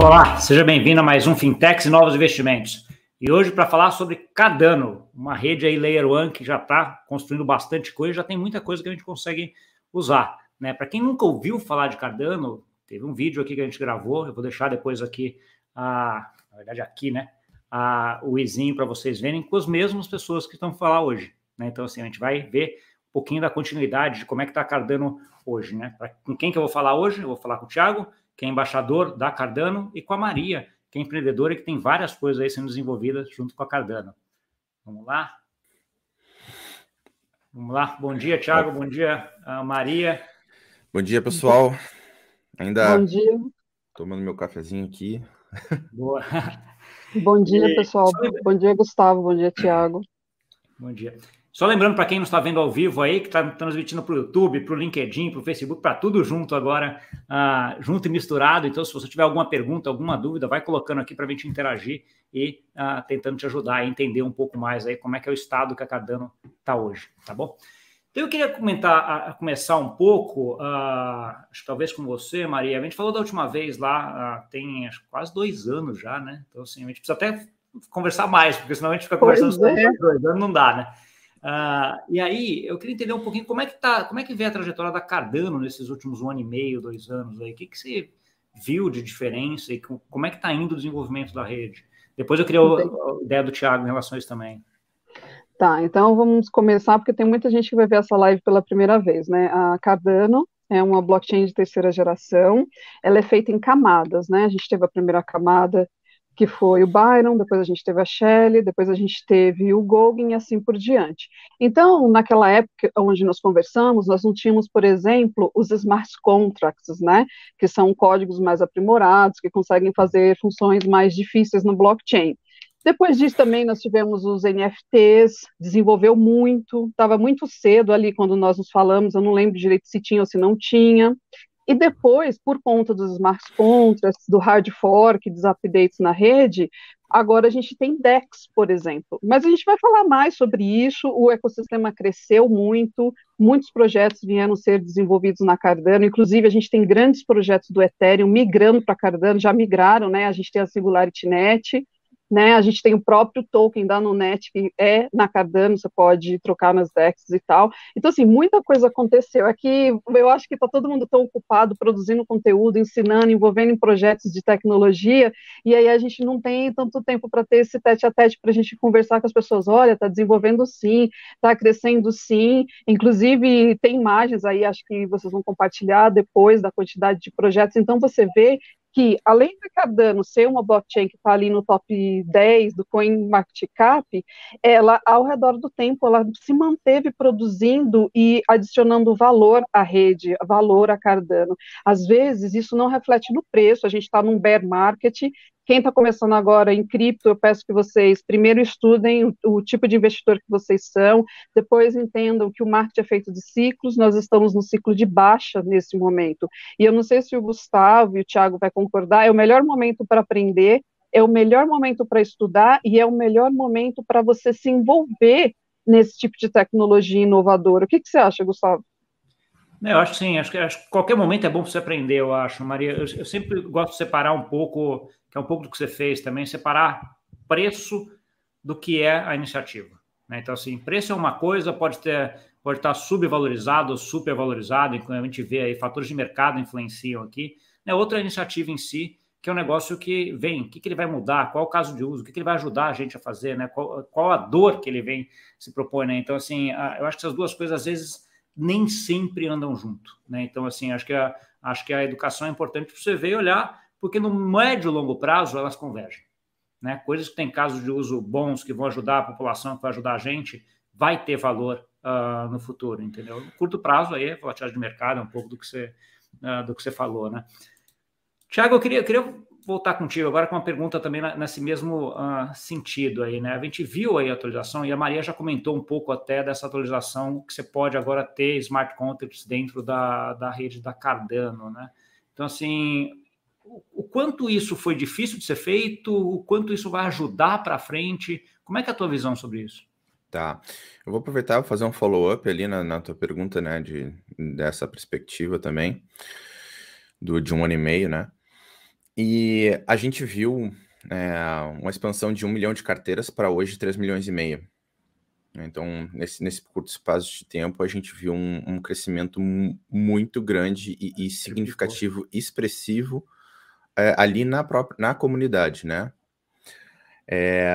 Olá, seja bem-vindo a mais um Fintechs e Novos Investimentos. E hoje para falar sobre Cardano, uma rede aí Layer One que já está construindo bastante coisa, já tem muita coisa que a gente consegue usar. Né? Para quem nunca ouviu falar de Cardano, teve um vídeo aqui que a gente gravou, eu vou deixar depois aqui, a, na verdade aqui, né, a, o izinho para vocês verem com as mesmas pessoas que estão falar hoje. Né? Então, assim, a gente vai ver um pouquinho da continuidade de como é que está Cardano hoje. Né? Pra, com quem que eu vou falar hoje? Eu vou falar com o Thiago, que é embaixador da Cardano, e com a Maria, que é empreendedora e que tem várias coisas aí sendo desenvolvidas junto com a Cardano. Vamos lá? Vamos lá. Bom dia, Thiago. Bom dia, Maria. Bom dia, pessoal. Ainda Bom dia. tomando meu cafezinho aqui. Boa. Bom dia, pessoal. Bom dia, Gustavo. Bom dia, Thiago. Bom dia. Só lembrando para quem não está vendo ao vivo aí, que está transmitindo para o YouTube, para o LinkedIn, para o Facebook, para tudo junto agora, uh, junto e misturado. Então, se você tiver alguma pergunta, alguma dúvida, vai colocando aqui para a gente interagir e uh, tentando te ajudar a entender um pouco mais aí como é que é o estado que a Cardano está hoje, tá bom? Então, eu queria comentar, começar um pouco, uh, acho que talvez com você, Maria. A gente falou da última vez lá, tem acho, quase dois anos já, né? Então, assim, a gente precisa até conversar mais, porque senão a gente fica conversando é. dois anos, não dá, né? Ah, e aí, eu queria entender um pouquinho como é que tá, como é que vê a trajetória da Cardano nesses últimos um ano e meio, dois anos aí. O que, que você viu de diferença e co- como é que está indo o desenvolvimento da rede? Depois eu queria a, a ideia do Thiago em relação a isso também. Tá, então vamos começar, porque tem muita gente que vai ver essa live pela primeira vez, né? A Cardano é uma blockchain de terceira geração, ela é feita em camadas, né? A gente teve a primeira camada, que foi o Byron, depois a gente teve a Shelley, depois a gente teve o Gauguin e assim por diante. Então, naquela época onde nós conversamos, nós não tínhamos, por exemplo, os smart contracts, né? Que são códigos mais aprimorados, que conseguem fazer funções mais difíceis no blockchain. Depois disso também nós tivemos os NFTs, desenvolveu muito, estava muito cedo ali quando nós nos falamos, eu não lembro direito se tinha ou se não tinha. E depois, por conta dos smart contracts, do hard fork, dos updates na rede, agora a gente tem DEX, por exemplo. Mas a gente vai falar mais sobre isso, o ecossistema cresceu muito, muitos projetos vieram ser desenvolvidos na Cardano, inclusive a gente tem grandes projetos do Ethereum migrando para Cardano, já migraram, né? A gente tem a Singularity Net, né? A gente tem o próprio token da Nunet, que é na Cardano, você pode trocar nas DEX e tal. Então, assim, muita coisa aconteceu. Aqui, eu acho que está todo mundo tão ocupado produzindo conteúdo, ensinando, envolvendo em projetos de tecnologia, e aí a gente não tem tanto tempo para ter esse tete a tete para a gente conversar com as pessoas. Olha, está desenvolvendo sim, está crescendo sim. Inclusive, tem imagens aí, acho que vocês vão compartilhar depois da quantidade de projetos. Então, você vê que, além da Cardano ser uma blockchain que está ali no top 10 do CoinMarketCap, ela, ao redor do tempo, ela se manteve produzindo e adicionando valor à rede, valor à Cardano. Às vezes, isso não reflete no preço, a gente está num bear market, quem está começando agora em cripto, eu peço que vocês primeiro estudem o, o, tipo de investidor que vocês são, depois entendam que o marketing é feito de ciclos, nós estamos no ciclo de baixa nesse momento. E eu não sei se o Gustavo e o Thiago vai concordar, é o melhor momento para aprender, é o melhor momento para estudar e é o melhor momento para você se envolver nesse tipo de tecnologia inovadora. O que, que você acha, Gustavo? Eu acho sim, acho que, acho que qualquer momento é bom para você aprender, eu acho, Maria. Eu, eu, sempre gosto de separar um pouco, que é um pouco do que você fez também, separar preço do que é a iniciativa. Né? Então, assim, preço é uma coisa, pode ter, pode estar subvalorizado ou supervalorizado, a gente vê aí, fatores de mercado influenciam aqui. Né? Outra iniciativa em si, que é um negócio que vem, o que, que ele vai mudar, qual o caso de uso, o que, que ele vai ajudar a gente a fazer, né? qual, qual a dor que ele vem se propõe. Né? Então, assim, eu acho que essas duas coisas, às vezes, nem sempre andam junto, né? Então, assim, acho que a, acho que a educação é importante para você ver e olhar, porque no médio e longo prazo elas convergem, né? Coisas que têm casos de uso bons, que vão ajudar a população, que vai ajudar a gente, vai ter valor uh, no futuro, entendeu? No curto prazo aí, volatilidade de mercado é um pouco do que você, uh, do que você falou, né? Tiago, eu queria, eu queria voltar contigo agora com uma pergunta também nesse mesmo uh, sentido aí, né? A gente viu aí a atualização e a Maria já comentou um pouco até dessa atualização que você pode agora ter smart contracts dentro da, da rede da Cardano, né? Então, assim, o, quanto isso foi difícil de ser feito, o quanto isso vai ajudar para frente, como é que é a tua visão sobre isso? Tá, eu vou aproveitar e fazer um follow-up ali na, na tua pergunta, né, de, dessa perspectiva também, do, de um ano e meio, né? E a gente viu é, uma expansão de um milhão de carteiras para hoje 3 milhões e meio. Então, nesse, nesse curto espaço de tempo, a gente viu um, um crescimento muito grande e, e significativo, expressivo, é, ali na própria na comunidade, né? É,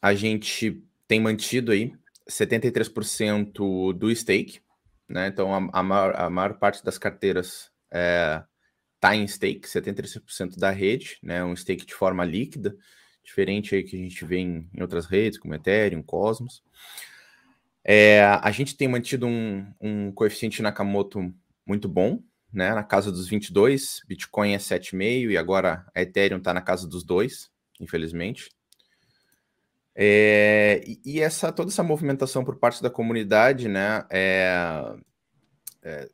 a gente tem mantido aí 73% do stake, né? Então, a, a, maior, a maior parte das carteiras é, está em stake, 73% da rede, né? Um stake de forma líquida, diferente aí que a gente vê em, em outras redes, como Ethereum, Cosmos. É, a gente tem mantido um, um coeficiente Nakamoto muito bom, né? Na casa dos 22, Bitcoin é 7,5 e agora a Ethereum está na casa dos 2, infelizmente. É, e, essa toda essa movimentação por parte da comunidade, né? É, é,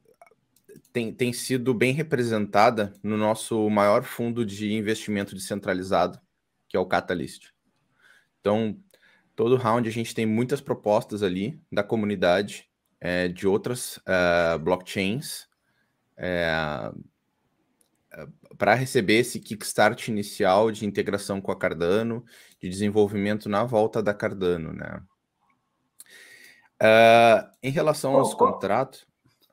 tem, tem sido bem representada no nosso maior fundo de investimento descentralizado, que é o Catalyst. Então, todo round a gente tem muitas propostas ali da comunidade, é, de outras uh, blockchains, é, para receber esse kickstart inicial de integração com a Cardano, de desenvolvimento na volta da Cardano, né? Uh, em relação aos contratos.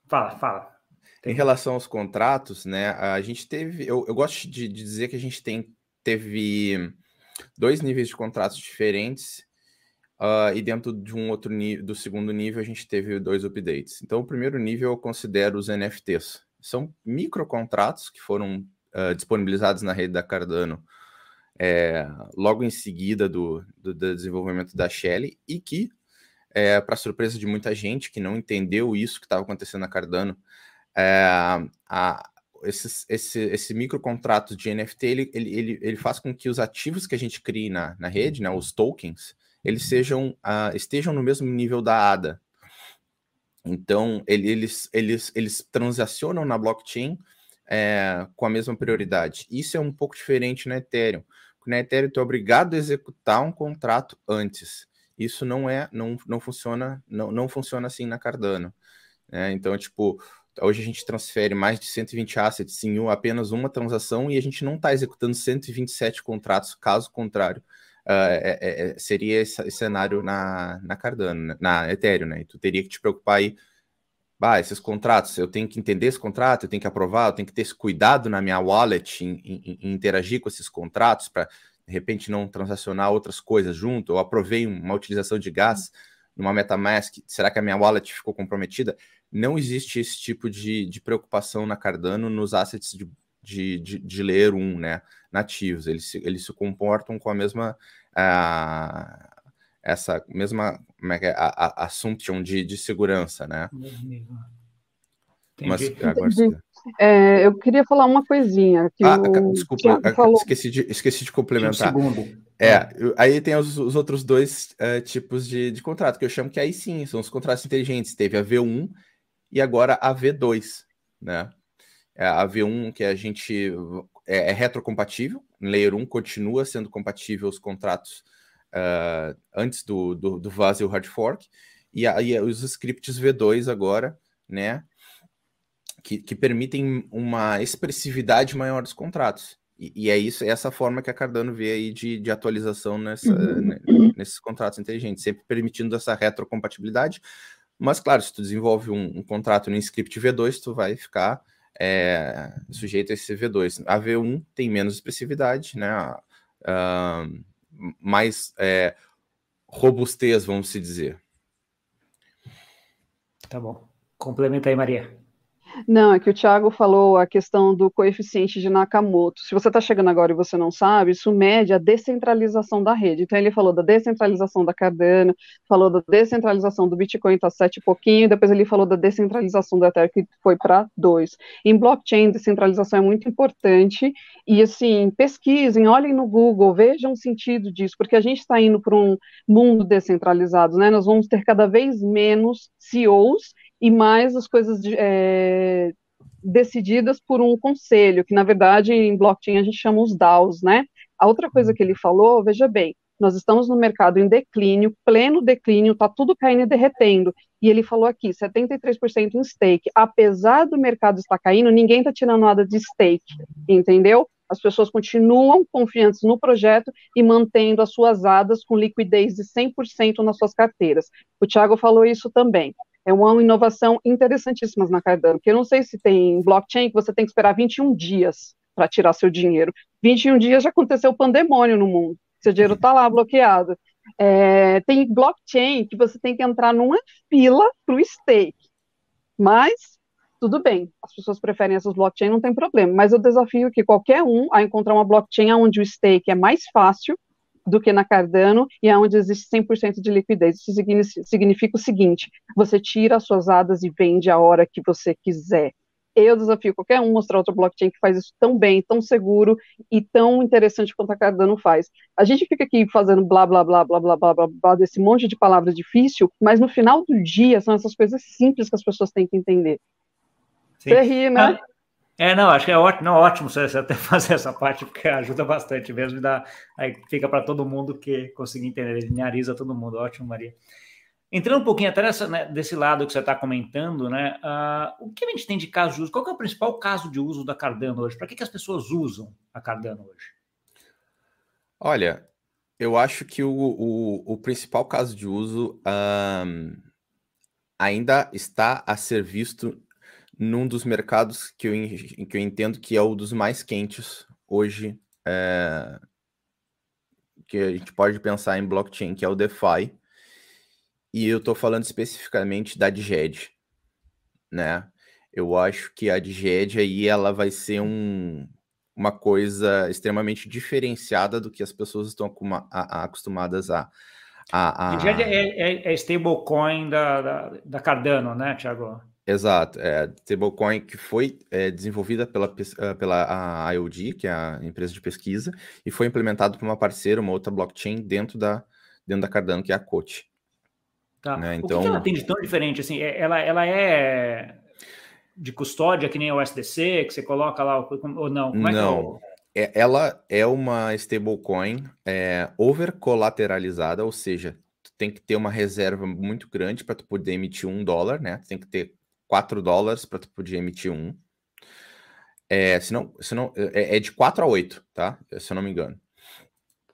Fala, fala. Em relação aos contratos, né, a gente teve, eu, eu gosto de, de, dizer que a gente tem, teve dois níveis de contratos diferentes uh, e dentro de um outro nível, do segundo nível, a gente teve dois updates. Então, o primeiro nível eu considero os NFTs. São microcontratos que foram uh, disponibilizados na rede da Cardano é, logo em seguida do, do, do, desenvolvimento da Shell e que, é, para surpresa de muita gente que não entendeu isso que estava acontecendo na Cardano, é, a, esse, esse, esse microcontrato de NFT ele, ele, ele, faz com que os ativos que a gente crie na, na rede, né, os tokens, eles sejam uh, estejam no mesmo nível da ADA. Então, ele, eles, eles, eles transacionam na blockchain é, com a mesma prioridade. Isso é um pouco diferente na Ethereum. Na Ethereum, tu é obrigado a executar um contrato antes. Isso não é, não, não funciona, não, não funciona assim na Cardano. Né? Então, tipo, Hoje a gente transfere mais de 120 assets em apenas uma transação e a gente não está executando 127 contratos, caso contrário. Uh, é, é, seria esse, cenário na, na Cardano, né? na Ethereum, né? E tu teria que te preocupar aí, bah, esses contratos, eu tenho que entender esse contrato, eu tenho que aprovar, eu tenho que ter esse cuidado na minha wallet em, em, em interagir com esses contratos para, de repente, não transacionar outras coisas junto, ou aprovei uma utilização de gás numa MetaMask, será que a minha wallet ficou comprometida? não existe esse tipo de, de preocupação na Cardano nos assets de, de, de, de Layer 1, né, nativos. Eles se, eles se comportam com a mesma... Uh, essa mesma como é que é, a, a assumption de, de segurança, né? Mas agora é, eu queria falar uma coisinha. Que ah, o... desculpa, falou... esqueci, de, esqueci de complementar. Um é, aí tem os, os outros dois uh, tipos de, de contrato, que eu chamo que aí sim, são os contratos inteligentes. Teve a V1 e agora a V2, né? É a V1 que a gente é, é retrocompatível, Layer 1 continua sendo compatível os contratos uh, antes do, do, do Vase e o Hard Fork, e aí os scripts V2 agora, né? Que, que permitem uma expressividade maior dos contratos. E, e, é isso, é essa forma que a Cardano vê aí de, de atualização nessa, uhum. né, nesses contratos inteligentes, sempre permitindo essa retrocompatibilidade, mas, claro, se tu desenvolve um, um contrato no script V2, tu vai ficar é, sujeito a esse V2. A V1 tem menos expressividade, né? Uh, mais é, robustez, vamos se dizer. Tá bom. Complementa aí, Maria. Não, é que o Thiago falou a questão do coeficiente de Nakamoto. Se você está chegando agora e você não sabe, isso mede a descentralização da rede. Então, ele falou da descentralização da Cardano, falou da descentralização do Bitcoin, está sete e pouquinho, depois ele falou da descentralização do Ether, que foi para dois. Em blockchain, descentralização é muito importante, e assim, pesquisem, olhem no Google, vejam o sentido disso, porque a gente está indo para um mundo descentralizado, né? Nós vamos ter cada vez menos CEOs e mais as coisas de, é, decididas por um conselho, que na verdade em blockchain a gente chama os DAOs, né? A outra coisa que ele falou, veja bem, nós estamos no mercado em declínio, pleno declínio, está tudo caindo e derretendo. E ele falou aqui, 73% em stake. Apesar do mercado estar caindo, ninguém está tirando nada de stake, entendeu? As pessoas continuam confiantes no projeto e mantendo as suas ADAs com liquidez de 100% nas suas carteiras. O Thiago falou isso também. É uma inovação interessantíssima na Cardano, porque eu não sei se tem blockchain que você tem que esperar 21 dias para tirar seu dinheiro. 21 dias já aconteceu pandemônio no mundo. Seu dinheiro está lá bloqueado. É, tem blockchain que você tem que entrar numa fila para o stake. Mas, tudo bem, as pessoas preferem essas blockchain, não tem problema. Mas eu desafio que qualquer um a encontrar uma blockchain onde o stake é mais fácil do que na Cardano e onde existe 100% de liquidez. Isso significa o seguinte: você tira as suas ADAs e vende a hora que você quiser. Eu desafio qualquer um mostrar outra blockchain que faz isso tão bem, tão seguro e tão interessante quanto a Cardano faz. A gente fica aqui fazendo blá blá blá blá blá blá blá, blá desse monte de palavras difícil, mas no final do dia são essas coisas simples que as pessoas têm que entender. Sim. Você ri, né? Ah, é, não, acho que é ótimo, não, ótimo você até fazer essa parte, porque ajuda bastante mesmo, dá, aí fica para todo mundo que conseguir entender, lineariza todo mundo. Ótimo, Maria. Entrando um pouquinho até nessa, né, desse lado que você está comentando, né? Uh, o que a gente tem de caso de uso? Qual é o principal caso de uso da Cardano hoje? Para que, que as pessoas usam a Cardano hoje? Olha, eu acho que o, o, o principal caso de uso um, ainda está a ser visto num dos mercados que eu, que eu entendo que é o dos mais quentes hoje, é, que a gente pode pensar em blockchain, que é o DeFi e eu estou falando especificamente da DGED, né? Eu acho que a DGED aí ela vai ser um, uma coisa extremamente diferenciada do que as pessoas estão acostumadas a. a, a... DGED é, é, é stablecoin da, da, da, Cardano, né, Thiago? Exato, é stablecoin que foi é, desenvolvida pela, eh, pela a IOD, que é a empresa de pesquisa, e foi implementado por uma parceira, uma outra blockchain dentro da, dentro da Cardano, que é a COTE. Tá. Né? Então... O que, ela tem de tão diferente? Assim, é, ela, ela é de custódia, que nem o SDC, que você coloca lá, ou não? Como é não. É, é ela é uma stablecoin é, over-colateralizada, ou seja, tu tem que ter uma reserva muito grande para tu poder emitir um dólar, né? Tu tem que ter 4 dólares para tu poder emitir um. É, senão, senão, é, é de 4 a 8, tá? Se eu não me engano.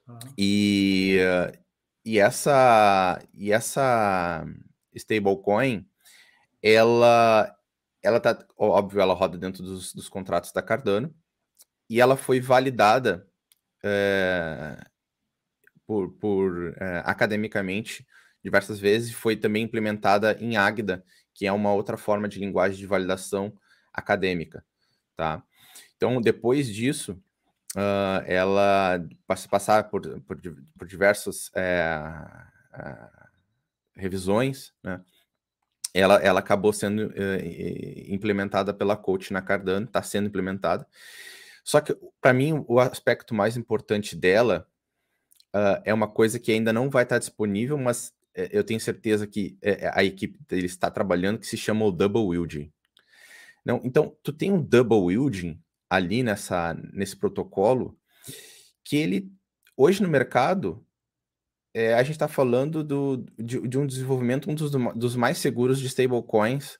Ah. E, e essa e essa stablecoin, ela ela tá óbvio, ela roda dentro dos, dos contratos da Cardano e ela foi validada é, por, por é, academicamente diversas vezes foi também implementada em Agda, que é uma outra forma de linguagem de validação acadêmica, tá? Então, depois disso, uh, ela passar por, por, por diversas é, uh, revisões, né? Ela, ela acabou sendo uh, implementada pela coach na Cardano, está sendo implementada. Só que, para mim, o aspecto mais importante dela é uma coisa que ainda não vai estar tá disponível, mas eu tenho certeza que a equipe dele está trabalhando, que se chama o Double Wielding. Não, então, tu tem um Double Wielding ali nessa, nesse protocolo, que ele, hoje no mercado, é, a gente está falando do, de, de, um desenvolvimento, um dos, dos mais seguros de stablecoins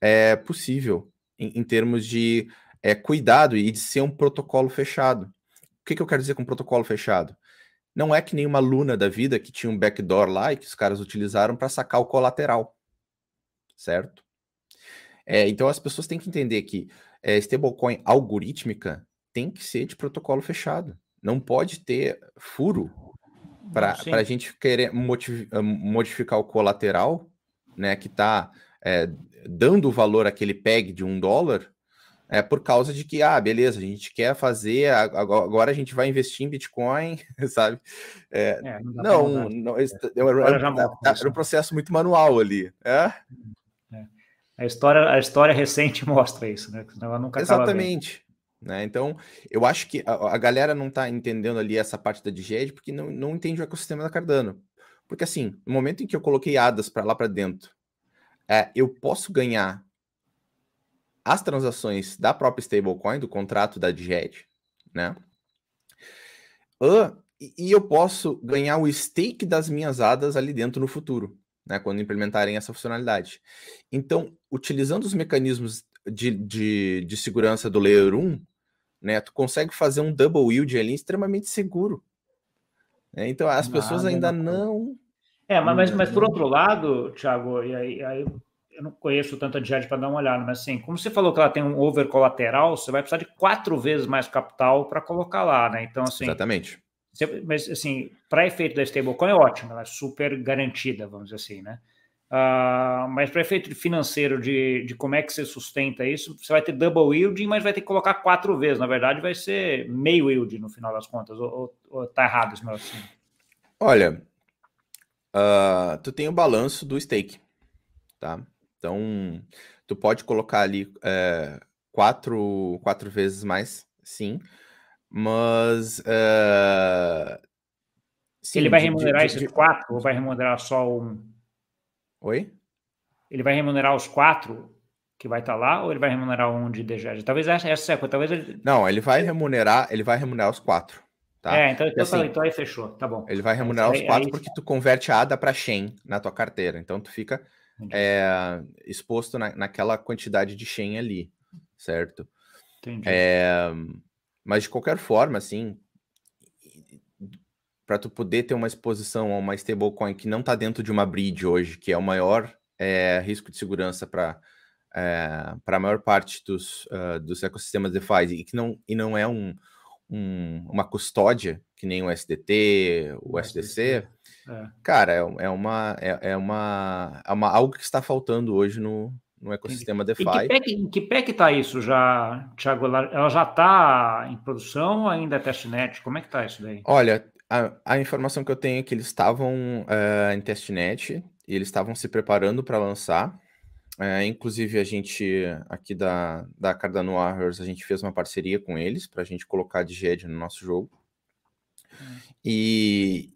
é, possível, em, em termos de é, cuidado e de ser um protocolo fechado. O que, que eu quero dizer com protocolo fechado? Não é que nem uma Luna da vida que tinha um backdoor lá e que os caras utilizaram para sacar o colateral, certo? É, então as pessoas têm que entender que é, stablecoin algorítmica tem que ser de protocolo fechado. Não pode ter furo para a gente querer ah, modificar o colateral, né, que está é, dando valor àquele peg de um dólar, é por causa de que, ah, beleza, a gente quer fazer, agora a gente vai investir em Bitcoin, sabe? É, é, não, não, não é, era um processo muito manual ali. É? A história, a história recente mostra isso, né? Ela nunca Exatamente. Né? Então, eu acho que a, a galera não está entendendo ali essa parte da DGED porque não, não entende o ecossistema da Cardano. Porque, assim, no momento em que eu coloquei ADAS para lá para dentro, é, eu posso ganhar as transações da própria stablecoin, do contrato da DGED, né? Uh, e eu posso ganhar o stake das minhas ADAS ali dentro no futuro né, quando implementarem essa funcionalidade. Então, utilizando os mecanismos de, de, de segurança do Layer 1, né? Tu consegue fazer um double yield ali extremamente seguro. Né? Então as pessoas ainda não. É, mas, mas, mas por outro lado, Thiago, e aí, aí eu não conheço tanta DJED para dar uma olhada, mas assim, como você falou que ela tem um over colateral, você vai precisar de quatro vezes mais capital para colocar lá, né? Então, assim. Exatamente. Você, mas, assim, para efeito da stablecoin é ótimo, ela é super garantida, vamos dizer assim, né? Uh, mas para efeito financeiro de, de como é que você sustenta isso, você vai ter double yield, mas vai ter que colocar quatro vezes. Na verdade, vai ser meio yield no final das contas. Ou, ou tá errado esse meu assim? Olha, uh, tu tem o balanço do stake, tá? Então, tu pode colocar ali é, quatro, quatro vezes mais, sim, mas. É, sim, Ele vai remunerar de, esses de... quatro ou vai remunerar só um? Oi? Ele vai remunerar os quatro que vai estar tá lá ou ele vai remunerar um de DGED? Talvez essa, essa talvez ele... Não, ele vai remunerar, ele vai remunerar os quatro. Tá? É, então, então, assim, então aí fechou, tá bom. Ele vai remunerar os quatro aí, porque tu converte a ADA para Shen na tua carteira. Então tu fica é, exposto na, naquela quantidade de Shen ali, certo? Entendi. É, mas de qualquer forma, assim, para tu poder ter uma exposição a uma stablecoin que não está dentro de uma bridge hoje, que é o maior é, risco de segurança para é, para a maior parte dos, uh, dos ecossistemas DeFi e que não, e não é um, um, uma custódia que nem o SDT, o, o SDC, é. Cara, é, é, uma, é, é, uma, é uma algo que está faltando hoje no, no ecossistema DeFi. Em que pé que está isso já, Thiago? Ela já está em produção ou ainda é testnet? Como é que está isso daí? Olha, a, a, informação que eu tenho é que eles estavam uh, em testnet e eles estavam se preparando para lançar. Uh, inclusive, a gente aqui da, da Cardano Warriors, a gente fez uma parceria com eles para a gente colocar de GED no nosso jogo. Hum. E,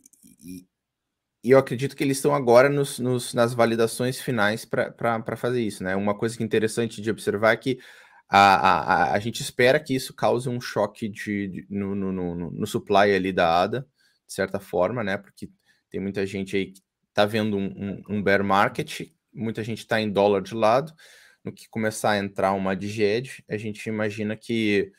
e eu acredito que eles estão agora nos, nos nas validações finais para fazer isso, né? Uma coisa que é interessante de observar é que a, a, a gente espera que isso cause um choque de, de no, no, no, no, supply ali da ADA, de certa forma, né? Porque tem muita gente aí que está vendo um, um, um, bear market, muita gente está em dólar de lado. No que começar a entrar uma DGED, a gente imagina que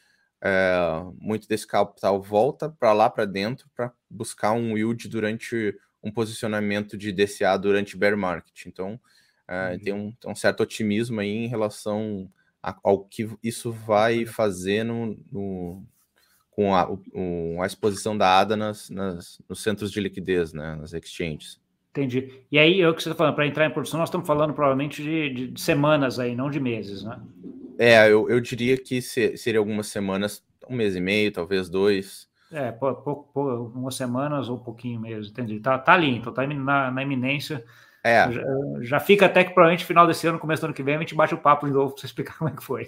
é, muito desse capital volta para lá para dentro para buscar um yield durante um posicionamento de DCA durante bear market. Então, uh, uhum. tem, um, tem, um, certo otimismo aí em relação a, ao que isso vai fazer no, no com a, o, a, exposição da ADA nas, nas, nos centros de liquidez, né, nas exchanges. Entendi. E aí, é o que você está falando, para entrar em produção, nós estamos falando provavelmente de, de, semanas aí, não de meses, né? É, eu, eu diria que se, seria algumas semanas, um mês e meio, talvez dois. É, pouco, pouco, umas semanas ou um pouquinho mesmo, entendi. Tá, tá ali, então tá na, na iminência. É. Já, já, fica até que provavelmente final desse ano, começo do ano que vem, a gente bate o papo de novo para você explicar como é que foi.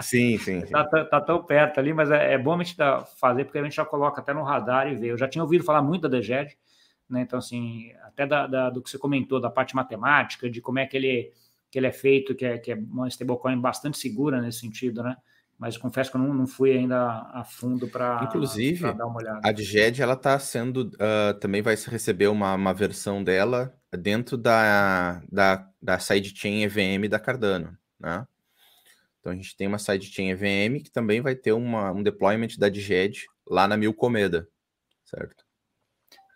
Sim, sim. sim. Tá, tá, tá, tão perto ali, mas é, é, bom a gente fazer, porque a gente já coloca até no radar e vê. Eu já tinha ouvido falar muito da DGED, né? Então, assim, até da, da, do que você comentou, da parte matemática, de como é que ele, que ele é feito, que é, que é uma stablecoin bastante segura nesse sentido, né? Mas confesso que eu não, não fui ainda a fundo para Inclusive, dar uma olhada. a DGED, ela está sendo, uh, também vai receber uma, uma versão dela dentro da, da, da sidechain EVM da Cardano, né? Então a gente tem uma sidechain EVM que também vai ter uma, um deployment da DGED lá na Milcomeda, certo?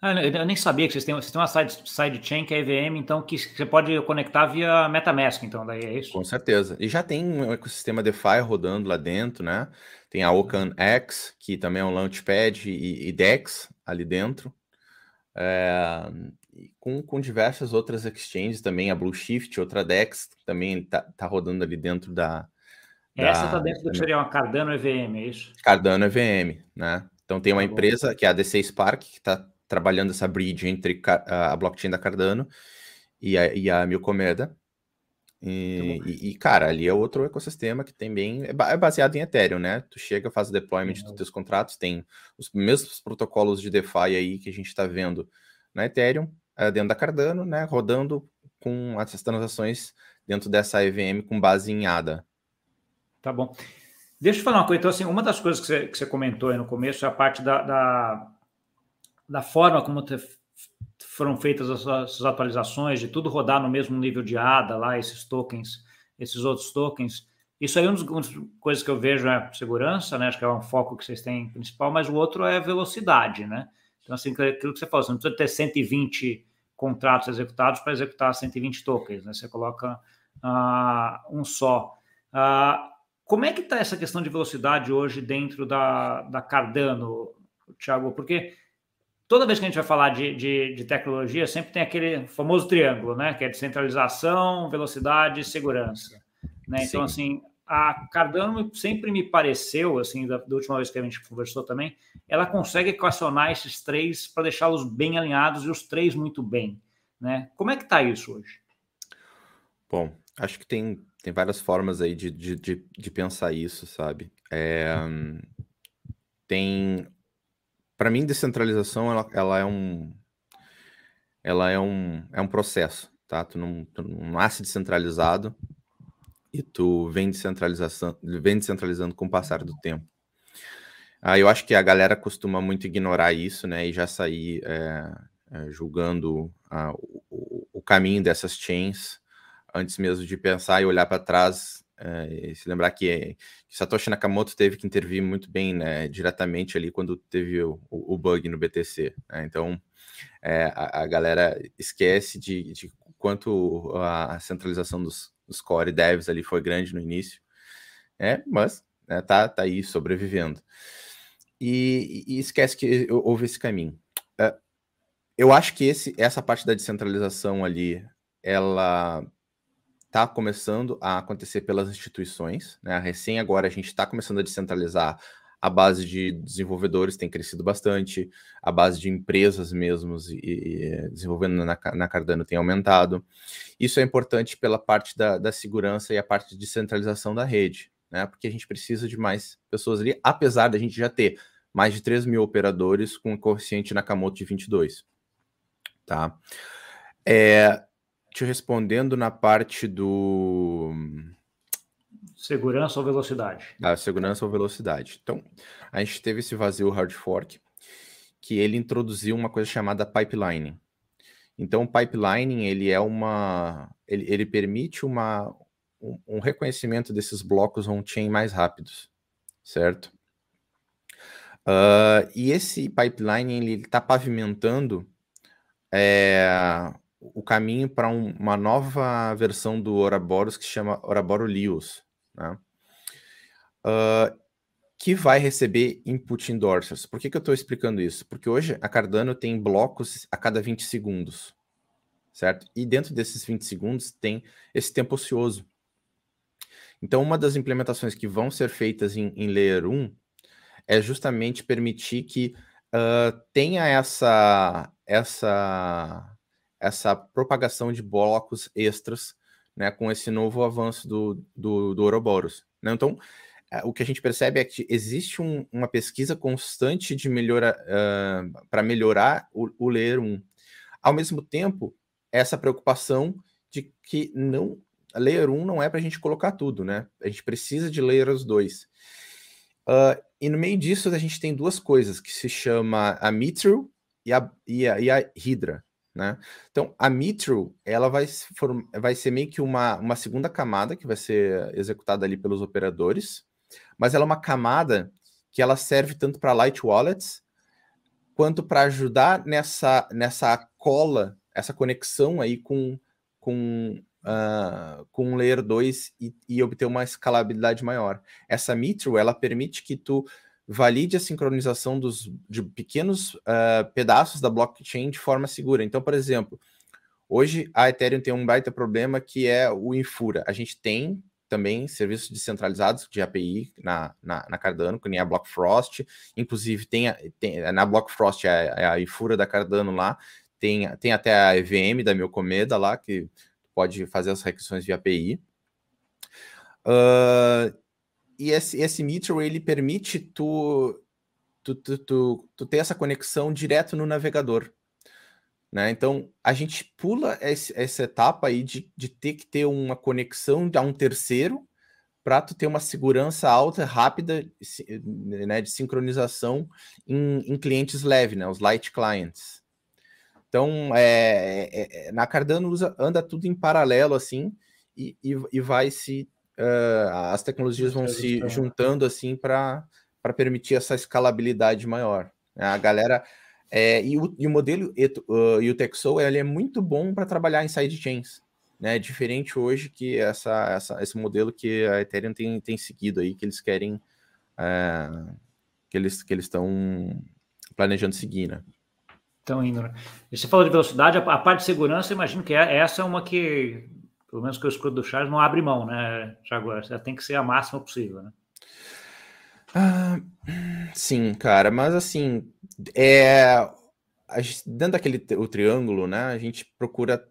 Ah, eu nem sabia que vocês têm, vocês têm uma side, sidechain que é EVM, então que você pode conectar via MetaMask, então daí é isso? Com certeza. E já tem um ecossistema DeFi rodando lá dentro, né? Tem a OcanX, que também é um Launchpad, e, e DEX ali dentro. É, com, com diversas outras exchanges também, a Blueshift, outra DEX, também está tá rodando ali dentro da. Essa está dentro do que seria uma Cardano EVM, é isso? Cardano EVM, né? Então tem uma tá empresa que é a DC Spark, que está trabalhando essa bridge entre a blockchain da Cardano e a, e a Milcomeda. E, e, e, cara, ali é outro ecossistema que também é, é baseado em Ethereum, né? Tu chega, faz o deployment dos teus contratos, tem os mesmos protocolos de DeFi aí que a gente está vendo na Ethereum, é, dentro da Cardano, né? Rodando com essas transações dentro dessa EVM com base em ADA. Tá bom. Deixa eu falar uma coisa. Então, assim, uma das coisas que você, que você comentou aí no começo é a parte da, da da forma como foram feitas essas atualizações, de tudo rodar no mesmo nível de ADA lá, esses tokens, esses outros tokens, Isso aí é uma das coisas que eu vejo é segurança, né? Acho que é um foco que vocês têm principal, mas o outro é velocidade, né? Então, assim, aquilo que você falou, você não precisa ter 120 contratos executados para executar 120 tokens, né? Você coloca uh, um só. Uh, como é que está essa questão de velocidade hoje dentro da, da Cardano, Thiago? Porque toda vez que a gente vai falar de, de, de, tecnologia, sempre tem aquele famoso triângulo, né? Que é descentralização, velocidade e segurança. Né? Então, assim, a Cardano sempre me pareceu, assim, da, da, última vez que a gente conversou também, ela consegue equacionar esses três para deixá-los bem alinhados e os três muito bem. Né? Como é que está isso hoje? Bom, acho que tem, tem várias formas aí de, de, de, de pensar isso, sabe? É, tem para mim, descentralização ela, ela, é um ela é um, é um processo, tá? Tu não, tu não nasce descentralizado e tu vem descentralização, vem descentralizando com o passar do tempo. Ah, eu acho que a galera costuma muito ignorar isso, né? E já sair é, é, julgando ah, o, o, caminho dessas chains antes mesmo de pensar e olhar para trás é, se lembrar que, que, Satoshi Nakamoto teve que intervir muito bem, né, diretamente ali quando teve o, o bug no BTC. Né? Então, é, a, a, galera esquece de, de quanto a centralização dos, dos, core devs ali foi grande no início, é, mas né, tá, tá aí sobrevivendo. E, e esquece que houve esse caminho. É, eu acho que esse, essa parte da descentralização ali, ela está começando a acontecer pelas instituições. Né? Recém agora a gente está começando a descentralizar. A base de desenvolvedores tem crescido bastante, a base de empresas mesmos e, e desenvolvendo na, na, Cardano tem aumentado. Isso é importante pela parte da, da segurança e a parte de descentralização da rede, né? porque a gente precisa de mais pessoas ali, apesar da gente já ter mais de 3 mil operadores com o coeficiente Nakamoto de 22. Tá? É, te respondendo na parte do. Segurança ou velocidade? Ah, segurança ou velocidade. Então, a gente teve esse vazio hard fork, que ele introduziu uma coisa chamada pipelining. Então, o pipelining, ele é uma... Ele, ele permite uma, um, um reconhecimento desses blocos on-chain mais rápidos, certo? Uh, e esse pipeline, ele está pavimentando é, o caminho para um, uma nova versão do Ouroboros que chama Ouroboros né? Uh, que vai receber input endorsers. Por que, que eu estou explicando isso? Porque hoje a Cardano tem blocos a cada 20 segundos, certo? E dentro desses 20 segundos tem esse tempo ocioso. Então, uma das implementações que vão ser feitas em, em Layer 1 é justamente permitir que uh, tenha essa, essa essa propagação de blocos extras né, com esse novo avanço do, do, do Ouroboros. Né? Então, é, o que a gente percebe é que existe um, uma pesquisa constante de melhora, uh, para melhorar o, o Layer 1. Ao mesmo tempo, essa preocupação de que não Layer 1 não é para a gente colocar tudo, né? A gente precisa de Layers 2. Uh, e no meio disso, a gente tem duas coisas que se chama a Mithril e a, e a, e a Hydra. Né? Então, a Mitro, ela vai, vai ser meio que uma, uma segunda camada que vai ser executada ali pelos operadores, mas ela é uma camada que ela serve tanto para light wallets quanto para ajudar nessa, nessa cola, essa conexão aí com, com, uh, com um layer 2 e, e obter uma escalabilidade maior. Essa Mitro, ela permite que tu valide a sincronização dos, de pequenos uh, pedaços da blockchain de forma segura. Então, por exemplo, hoje a Ethereum tem um baita problema que é o Infura. A gente tem também serviços descentralizados de API na, na, na Cardano, que nem a Blockfrost. Inclusive, tem, tem na Blockfrost, é, é a Infura da Cardano lá, tem, tem até a EVM da Melcomeda lá, que pode fazer as requisições via API. Uh, e esse, esse Mitchell, ele permite tu, tu, tu, tu, tu ter essa conexão direto no navegador. Né? Então, a gente pula esse, essa etapa aí de, de ter que ter uma conexão a um terceiro para tu ter uma segurança alta, rápida, né, de sincronização em, em clientes leve, né, os light clients. Então, é, é, é na Cardano usa, anda tudo em paralelo assim e, e, e vai se uh, as tecnologias vão se juntando assim para permitir essa escalabilidade maior. Né? A galera é, e, o, e, o, modelo uh, e o Texo ele é muito bom para trabalhar em sidechains, né? Diferente hoje que essa, essa, esse modelo que a Ethereum tem, tem seguido aí, que eles querem é, que eles que eles estão planejando seguir, né? Estão indo, né? Você falou de velocidade, a, a parte de segurança, imagino que é, essa é uma que, pelo menos que eu escuto do Charles, não abre mão, né, Thiago? Tem que ser a máxima possível, né? Ah, sim, cara, mas assim, é, dentro daquele o triângulo, né, a gente procura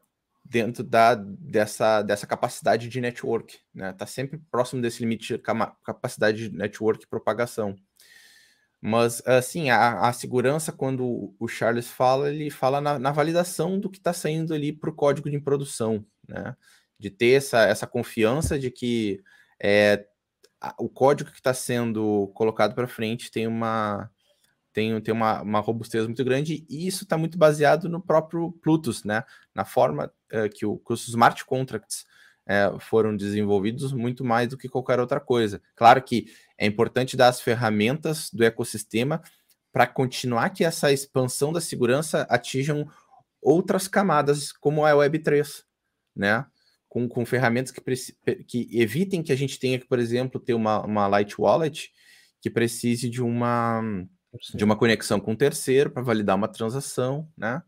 dentro da, dessa, dessa capacidade de network, né, tá sempre próximo desse limite de capacidade de network e propagação. Mas, assim, a, a segurança, quando o Charles fala, ele fala na, na validação do que está saindo ali para o código de produção, né, de ter essa, essa confiança de que é, o código que está sendo colocado para frente tem uma tem, tem uma, uma robustez muito grande e isso está muito baseado no próprio Plutus, né? Na forma uh, que, o, que, os smart contracts uh, foram desenvolvidos muito mais do que qualquer outra coisa. Claro que é importante dar as ferramentas do ecossistema para continuar que essa expansão da segurança atinjam outras camadas, como a Web3, né? Com, com ferramentas que, que evitem que a gente tenha que, por exemplo, ter uma, uma Light Wallet que precise de uma, de uma conexão com um terceiro para validar uma transação, né?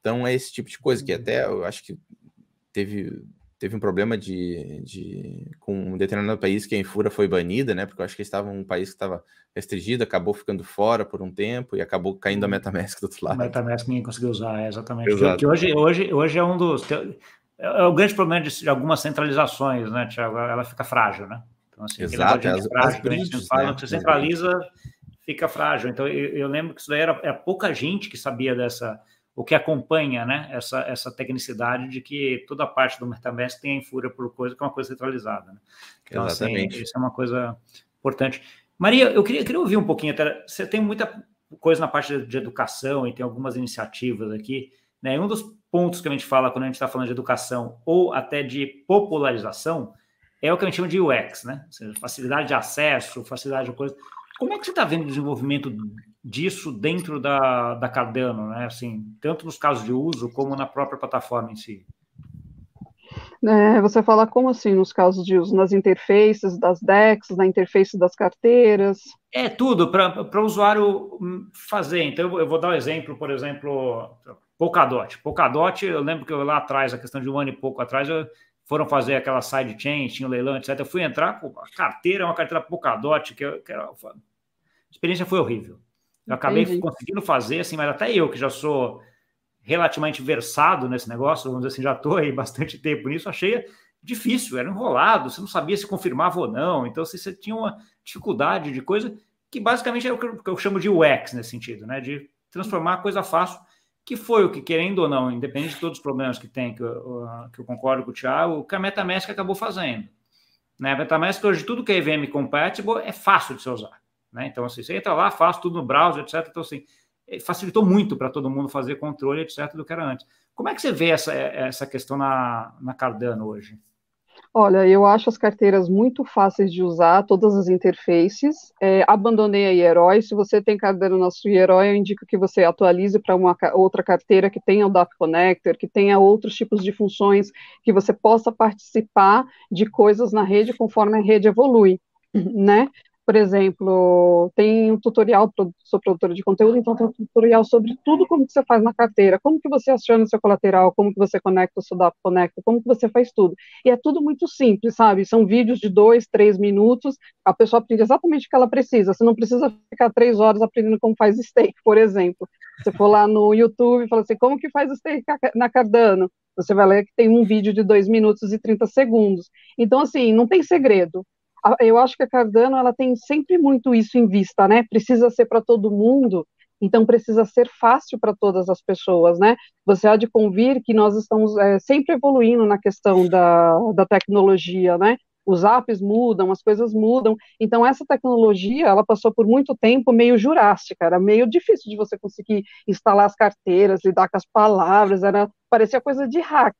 Então é esse tipo de coisa que uhum. até eu acho que teve, teve um problema de, de com um determinado país que a Infura foi banida, né? Porque eu acho que estava um país que estava restringido, acabou ficando fora por um tempo e acabou caindo a uhum. MetaMask do outro lado. MetaMask ninguém conseguiu usar, é, exatamente. Exato. Que hoje, hoje, hoje é um dos é, é o grande problema de, algumas centralizações, né, Tiago? Ela fica frágil, né? Então, assim, Exato, as, frágil, as fala, né? Você centraliza, fica frágil. Então, eu, eu, lembro que isso daí era, era pouca gente que sabia dessa, o que acompanha, né, essa, essa tecnicidade de que toda a parte do MetaMask tem a infúria por coisa que é uma coisa centralizada, né? Então, assim, Exatamente. Assim, isso é uma coisa importante. Maria, eu queria, queria ouvir um pouquinho, até, você tem muita coisa na parte de, de educação e tem algumas iniciativas aqui, né? Um dos pontos que a gente fala quando a gente está falando de educação ou até de popularização é o que a gente chama de UX, né? Ou seja, facilidade de acesso, facilidade de coisa. Como é que você está vendo o desenvolvimento disso dentro da, da Cardano, né? Assim, tanto nos casos de uso como na própria plataforma em si? É, você fala como assim nos casos de uso? Nas interfaces das DEX, na interface das carteiras? É tudo para o usuário fazer. Então, eu vou dar um exemplo, por exemplo, Polkadot. Polkadot, eu lembro que eu, lá atrás, a questão de um ano e pouco atrás, eu, foram fazer aquela sidechain, tinha o um leilão, etc. Eu fui entrar, pô, a carteira é uma carteira Polkadot, que, que era, a experiência foi horrível. Eu acabei Entendi. conseguindo fazer, assim, mas até eu, que já sou relativamente versado nesse negócio, vamos dizer assim, já estou aí bastante tempo nisso, achei difícil, era enrolado, você não sabia se confirmava ou não, então assim, você tinha uma dificuldade de coisa que basicamente é o que eu chamo de UX nesse sentido, né? De transformar a coisa fácil que foi o que, querendo ou não, independente de todos os problemas que tem, que eu, que eu concordo com o Thiago, o que a MetaMask acabou fazendo. Né? A MetaMask hoje, tudo que é EVM compatible é fácil de se usar. Né? Então, assim, você entra lá, faz tudo no browser, etc. Então, assim, é, facilitou muito para todo mundo fazer controle, etc., do que era antes. Como é que você vê essa, essa questão na, na Cardano hoje? Olha, eu acho as carteiras muito fáceis de usar, todas as interfaces. É, abandonei a Herói. Se você tem Cardano na sua Herói, eu indico que você atualize para uma outra carteira que tenha o Data Connector, que tenha outros tipos de funções, que você possa participar de coisas na rede conforme a rede evolui, né? Por exemplo, tem um tutorial, sou produtora de conteúdo, então tem um tutorial sobre tudo como que você faz na carteira, como que você aciona o seu colateral, como que você conecta o seu data conecta, como que você faz tudo. E é tudo muito simples, sabe? São vídeos de dois, três minutos, a pessoa aprende exatamente o que ela precisa. Você não precisa ficar três horas aprendendo como faz stake, por exemplo. Você for lá no YouTube e fala assim, como que faz stake na Cardano? Você vai ler que tem um vídeo de dois minutos e 30 segundos. Então, assim, não tem segredo eu acho que a Cardano ela tem sempre muito isso em vista, né? Precisa ser para todo mundo, então precisa ser fácil para todas as pessoas, né? Você há de convir que nós estamos é, sempre evoluindo na questão da, da tecnologia, né? Os apps mudam, as coisas mudam. Então essa tecnologia, ela passou por muito tempo meio jurássica, era meio difícil de você conseguir instalar as carteiras, lidar com as palavras, era parecia coisa de hack,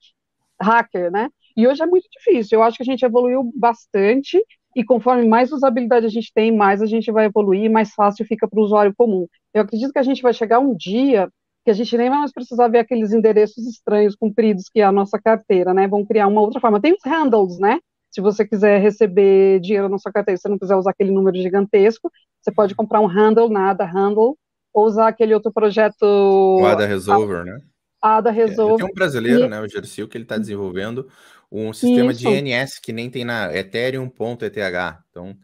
hacker, né? E hoje é muito difícil. Eu acho que a gente evoluiu bastante e conforme mais usabilidade a gente tem, mais a gente vai evoluir, mais fácil fica para o usuário comum. Eu acredito que a gente vai chegar um dia que a gente nem vai mais precisar ver aqueles endereços estranhos compridos que é a nossa carteira, né? Vão criar uma outra forma. Tem os handles, né? Se você quiser receber dinheiro na sua carteira, você não quiser usar aquele número gigantesco, você pode comprar um handle, nada handle, ou usar aquele outro projeto. O ADA Resolver, né? ADA Resolver. É, tem um brasileiro, e... né, o Gersil, que ele está desenvolvendo um sistema isso. de INS que nem tem na Ethereum.eth. Então,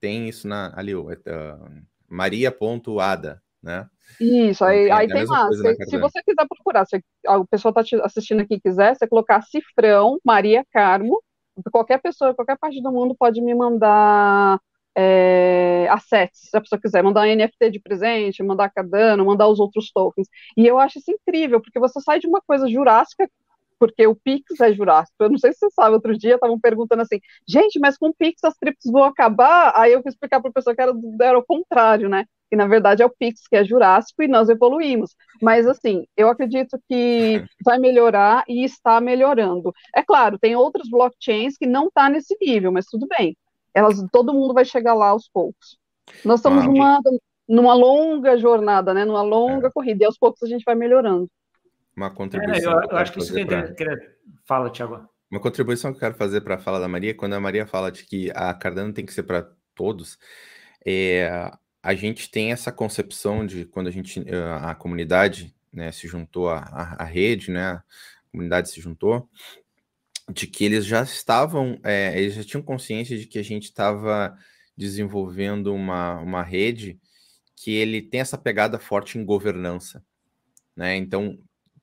tem isso na, ali, uh, Maria.ada, né? Isso, aí, então, aí tem lá. Se, se, você quiser procurar, se a pessoa está assistindo aqui quiser, você colocar cifrão Maria Carmo, qualquer pessoa, qualquer parte do mundo pode me mandar é, assets, se a pessoa quiser, mandar NFT de presente, mandar Cardano, mandar os outros tokens. E eu acho isso incrível, porque você sai de uma coisa jurássica, porque o Pix é jurássico. Eu não sei se você sabe, outro dia estavam perguntando assim, gente, mas com o Pix as trips vão acabar? Aí eu fui explicar para a pessoa que era, era o contrário, né? que na verdade é o Pix, que é Jurássico, e nós evoluímos. Mas, assim, eu acredito que vai melhorar e está melhorando. É claro, tem outras blockchains que não estão tá nesse nível, mas tudo bem. Elas, todo mundo vai chegar lá aos poucos. Nós estamos ah, numa, numa longa jornada, né? Numa longa é. corrida, e aos poucos a gente vai melhorando. Uma contribuição. É, eu, eu acho que isso pra... Fala, Tiago. Uma contribuição que eu quero fazer para a fala da Maria, quando a Maria fala de que a Cardano tem que ser para todos, é, a gente tem essa concepção de quando a gente a comunidade né, se juntou à, à, rede, né, a comunidade se juntou, de que eles já estavam, é, eles já tinham consciência de que a gente estava desenvolvendo uma, uma rede que ele tem essa pegada forte em governança, né? Então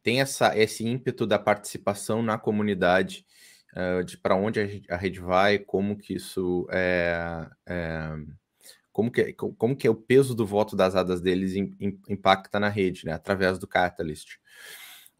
tem essa, esse ímpeto da participação na comunidade, uh, de para onde a, a, rede vai, como que isso é, é como que, como que é o peso do voto das hadas deles impacta na rede, né, através do Catalyst.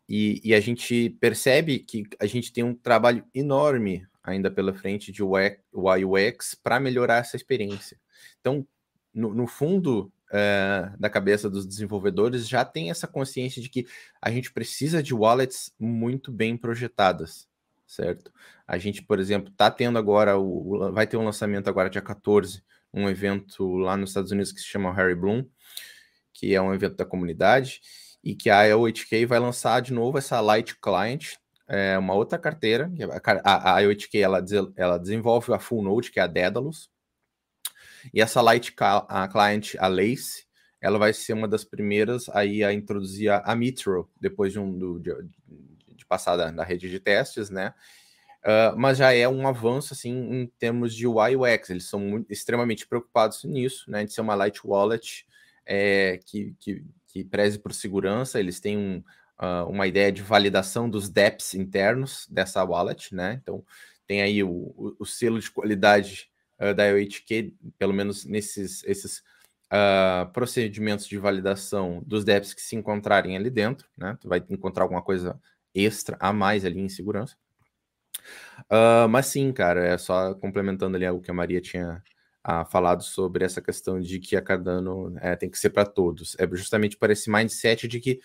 E, e, a gente percebe que a gente tem um trabalho enorme ainda pela frente de UX para melhorar essa experiência. Então, no, no fundo é, da cabeça dos desenvolvedores, já tem essa consciência de que a gente precisa de wallets muito bem projetadas, certo? A gente, por exemplo, está tendo agora, o, vai ter um lançamento agora dia 14 um evento lá nos Estados Unidos que se chama Harry Bloom, que é um evento da comunidade, e que a IoHK vai lançar de novo essa Light Client, é uma outra carteira. A, a IoHK ela, ela desenvolve a Full Node, que é a Daedalus, e essa Light a Client, a Lace, ela vai ser uma das primeiras aí a introduzir a, Mitro, depois de, um, do, de, de passar da, da rede de testes, né? Uh, mas já é um avanço assim em termos de UI UX. Eles são muito, extremamente preocupados nisso, né? De ser uma light wallet é, que, que, que preze por segurança. Eles têm um, uh, uma ideia de validação dos DEPs internos dessa wallet, né? Então tem aí o, o, o selo de qualidade uh, da IOHQ, pelo menos nesses esses procedimentos de validação dos DEPs que se encontrarem ali dentro, né? Tu vai encontrar alguma coisa extra a mais ali em segurança. Uh, mas sim, cara, é só complementando ali o que a Maria tinha uh, falado sobre essa questão de que a Cardano é, tem que ser para todos. É justamente para esse mindset de que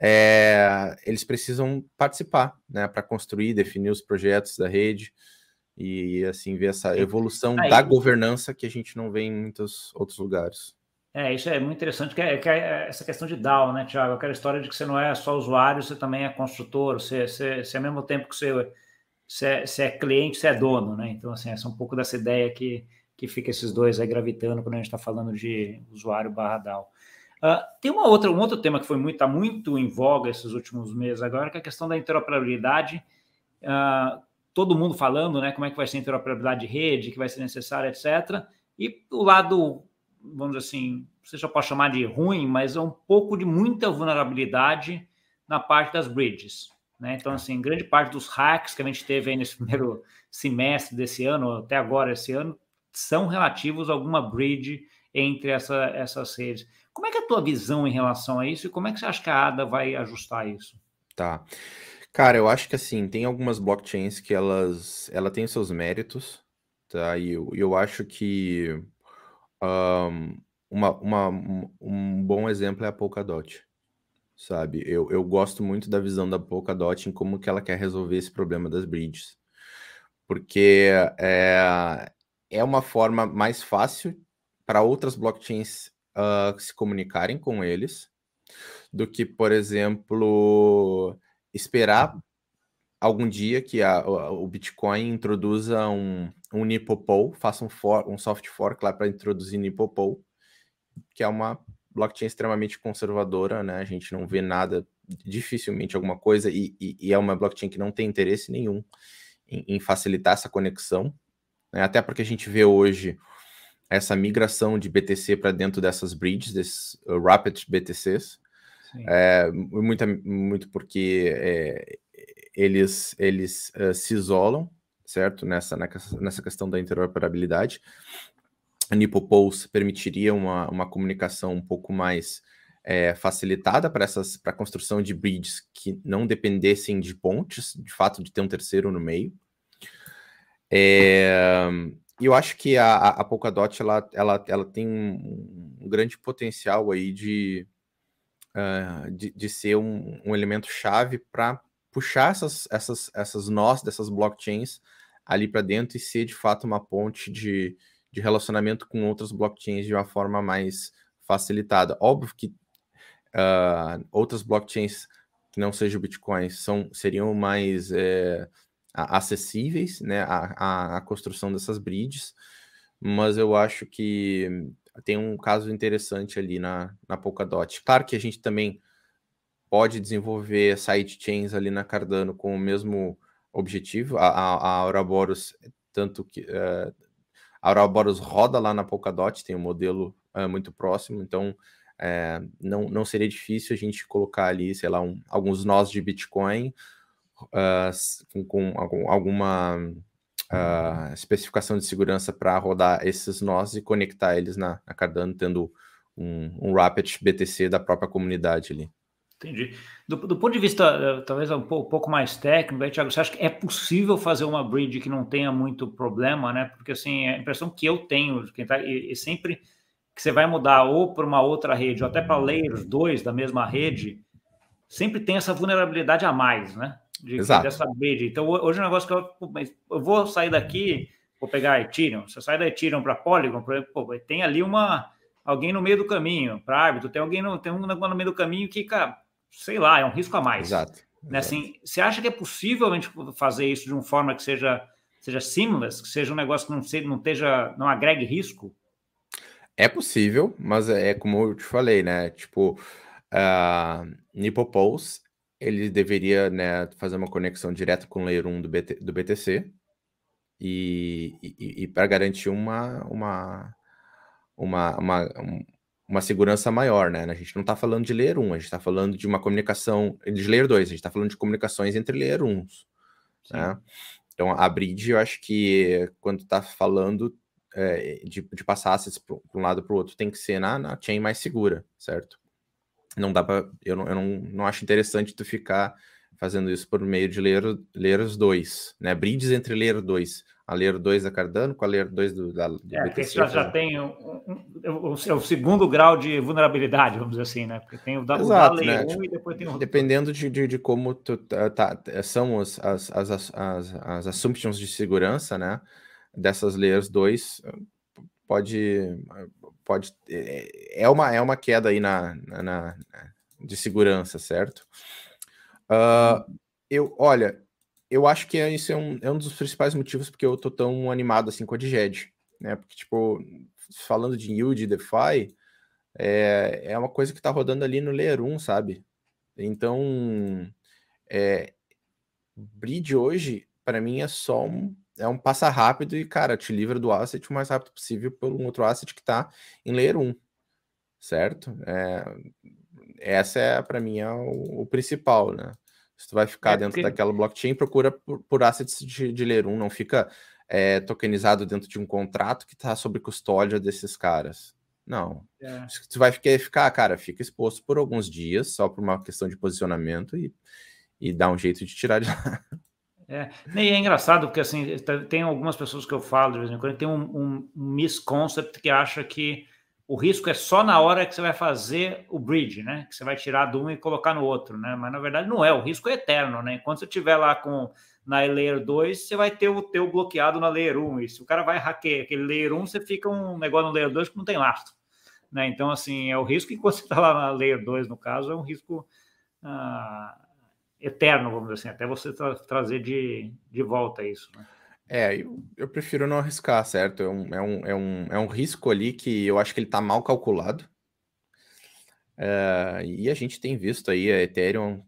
é, eles precisam participar, né, para construir, definir os projetos da rede e assim ver essa evolução Aí, da governança que a gente não vê em muitos outros lugares. É, isso é muito interessante, que é, que é essa questão de DAO, né, Tiago? Aquela história de que você não é só usuário, você também é construtor, você, você, você ao mesmo tempo que você se é, se é cliente, se é dono, né? Então, assim, essa é um pouco dessa ideia que, que fica esses dois aí gravitando quando a gente está falando de usuário barra DAO. Uh, tem uma outra, um outro tema que foi muito, está muito em voga esses últimos meses agora, que é a questão da interoperabilidade. Uh, todo mundo falando, né? Como é que vai ser a interoperabilidade de rede, que vai ser necessária, etc. E o lado, vamos dizer assim, você já pode chamar de ruim, mas é um pouco de muita vulnerabilidade na parte das bridges. Né? Então, assim, grande parte dos hacks que a gente teve aí nesse primeiro semestre desse ano, até agora esse ano, são relativos a alguma bridge entre essa, essas redes. Como é que é a tua visão em relação a isso e como é que você acha que a ADA vai ajustar isso? Tá. Cara, eu acho que assim, tem algumas blockchains que elas, ela tem seus méritos, tá? E eu, eu acho que um, uma, uma, um bom exemplo é a Polkadot sabe? Eu, eu gosto muito da visão da Polkadot em como que ela quer resolver esse problema das bridges. porque é, é uma forma mais fácil para outras blockchains uh, se comunicarem com eles do que, por exemplo, esperar algum dia que a, o Bitcoin introduza um, um Nipopol, faça um, for, um soft fork lá para introduzir Nipopol, que é uma blockchain extremamente conservadora, né? A gente não vê nada, dificilmente alguma coisa, e, e, e é uma blockchain que não tem interesse nenhum em, em facilitar essa conexão, né? até porque a gente vê hoje essa migração de BTC para dentro dessas bridges, desses uh, Rapid BTCs, é, muito, muito porque é, eles, eles uh, se isolam, certo? Nessa, nessa questão da interoperabilidade. A NipoPulse permitiria uma, uma comunicação um pouco mais é, facilitada para essas para a construção de bridges que não dependessem de pontes, de fato de ter um terceiro no meio. É, eu acho que a, a Polkadot ela, ela, ela tem um grande potencial aí de, uh, de, de, ser um, um elemento chave para puxar essas, essas, essas nós dessas blockchains ali para dentro e ser de fato uma ponte de, de relacionamento com outras blockchains de uma forma mais facilitada. Óbvio que uh, outras blockchains que não sejam Bitcoin são, seriam mais é, acessíveis né, à, à, construção dessas bridges, mas eu acho que tem um caso interessante ali na, na Polkadot. Claro que a gente também pode desenvolver sidechains ali na Cardano com o mesmo objetivo. A, a, a Ouroboros, tanto que uh, a roda lá na Polkadot, tem um modelo uh, muito próximo, então uh, não, não seria difícil a gente colocar ali, sei lá, um, alguns nós de Bitcoin com, com algum, alguma especificação de segurança para rodar esses nós e conectar eles na, na Cardano, tendo um, um Rapid BTC da própria comunidade ali. Entendi. Do, do, ponto de vista, eh, talvez um pouco, um pouco mais técnico, aí, Thiago, você acha que é possível fazer uma bridge que não tenha muito problema, né? Porque, assim, a impressão que eu tenho, que tá, e, e sempre que você vai mudar ou para uma outra rede, ou até para layers 2 da mesma rede, sempre tem essa vulnerabilidade a mais, né? De, Exato. Dessa bridge. Então, hoje é um negócio que eu, eu vou sair daqui, vou pegar Ethereum, você sai da Ethereum para Polygon, por exemplo, tem ali uma alguém no meio do caminho, para árbitro, tem alguém no, tem um no meio do caminho que, cara, sei lá, é um risco a mais. Exato. Né? Assim, você acha que é possível a gente fazer isso de uma forma que seja, seja seamless, que seja um negócio que não, seja, não, esteja, não agregue risco? É possível, mas é, é como eu te falei, né? Tipo, uh, Nipopulse, ele deveria né, fazer uma conexão direta com o Layer 1 do, BT, do BTC e, e, e para garantir uma, uma, uma, uma, uma segurança maior, né? A gente não está falando de layer 1, a gente está falando de uma comunicação de layer 2, a gente está falando de comunicações entre layer 1. Né? Então, a bridge, eu acho que quando está falando é, de, de, passar assets para um lado para o outro, tem que ser na, na chain mais segura, certo? Não dá para. Eu, não, eu não, não acho interessante tu ficar fazendo isso por meio de layer, layers 2, né? Bridges entre layer 2 a Layer 2 da Cardano com a Layer 2 do, da, do é, BTC. Já, já tem um, um, um, o, o, segundo grau de vulnerabilidade, vamos dizer assim, né? Porque tem o da, Exato, o da Layer né? 1 tipo, e depois tem o... Dependendo de, de, de como tu, tá, tá, são as, as, as, as, as assumptions de segurança, né? Dessas Layers 2, pode... pode é, é uma, é uma queda aí na, na, na de segurança, certo? Uh, eu, olha, eu acho que isso é um, é um dos principais motivos porque eu tô tão animado assim com a Diged, né? Porque, tipo, falando de yield e DeFi, é, é uma coisa que tá rodando ali no Layer 1, sabe? Então, é, Bridge hoje, para mim, é só um, é um passa rápido e, cara, te livra do asset o mais rápido possível pelo um outro asset que tá em Layer 1, certo? É, essa é, para mim, é o, o principal, né? Se tu vai ficar é, dentro porque... daquela blockchain, procura por, por assets de, de Layer 1, não fica é, tokenizado dentro de um contrato que está sob custódia desses caras. Não. É. Se tu vai ficar, ficar, cara, fica exposto por alguns dias, só por uma questão de posicionamento e, e dá um jeito de tirar de lá. É, e é engraçado porque assim tem algumas pessoas que eu falo de vez em quando tem um, um, um misconcept que acha que o risco é só na hora que você vai fazer o bridge, né? Que você vai tirar de um e colocar no outro, né? Mas na verdade não é, o risco é eterno, né? Enquanto você estiver lá com na layer 2, você vai ter o teu bloqueado na layer 1. E se o cara vai hackear aquele layer 1, você fica um negócio no layer 2 que não tem lastro. Né? Então, assim, é o risco enquanto você está lá na layer 2, no caso, é um risco ah, eterno, vamos dizer assim, até você tra trazer de, de volta isso. Né? É, eu, eu, prefiro não arriscar, certo? É um, é, um, é, um, é um risco ali que eu acho que ele está mal calculado. É, e a gente tem visto aí a Ethereum,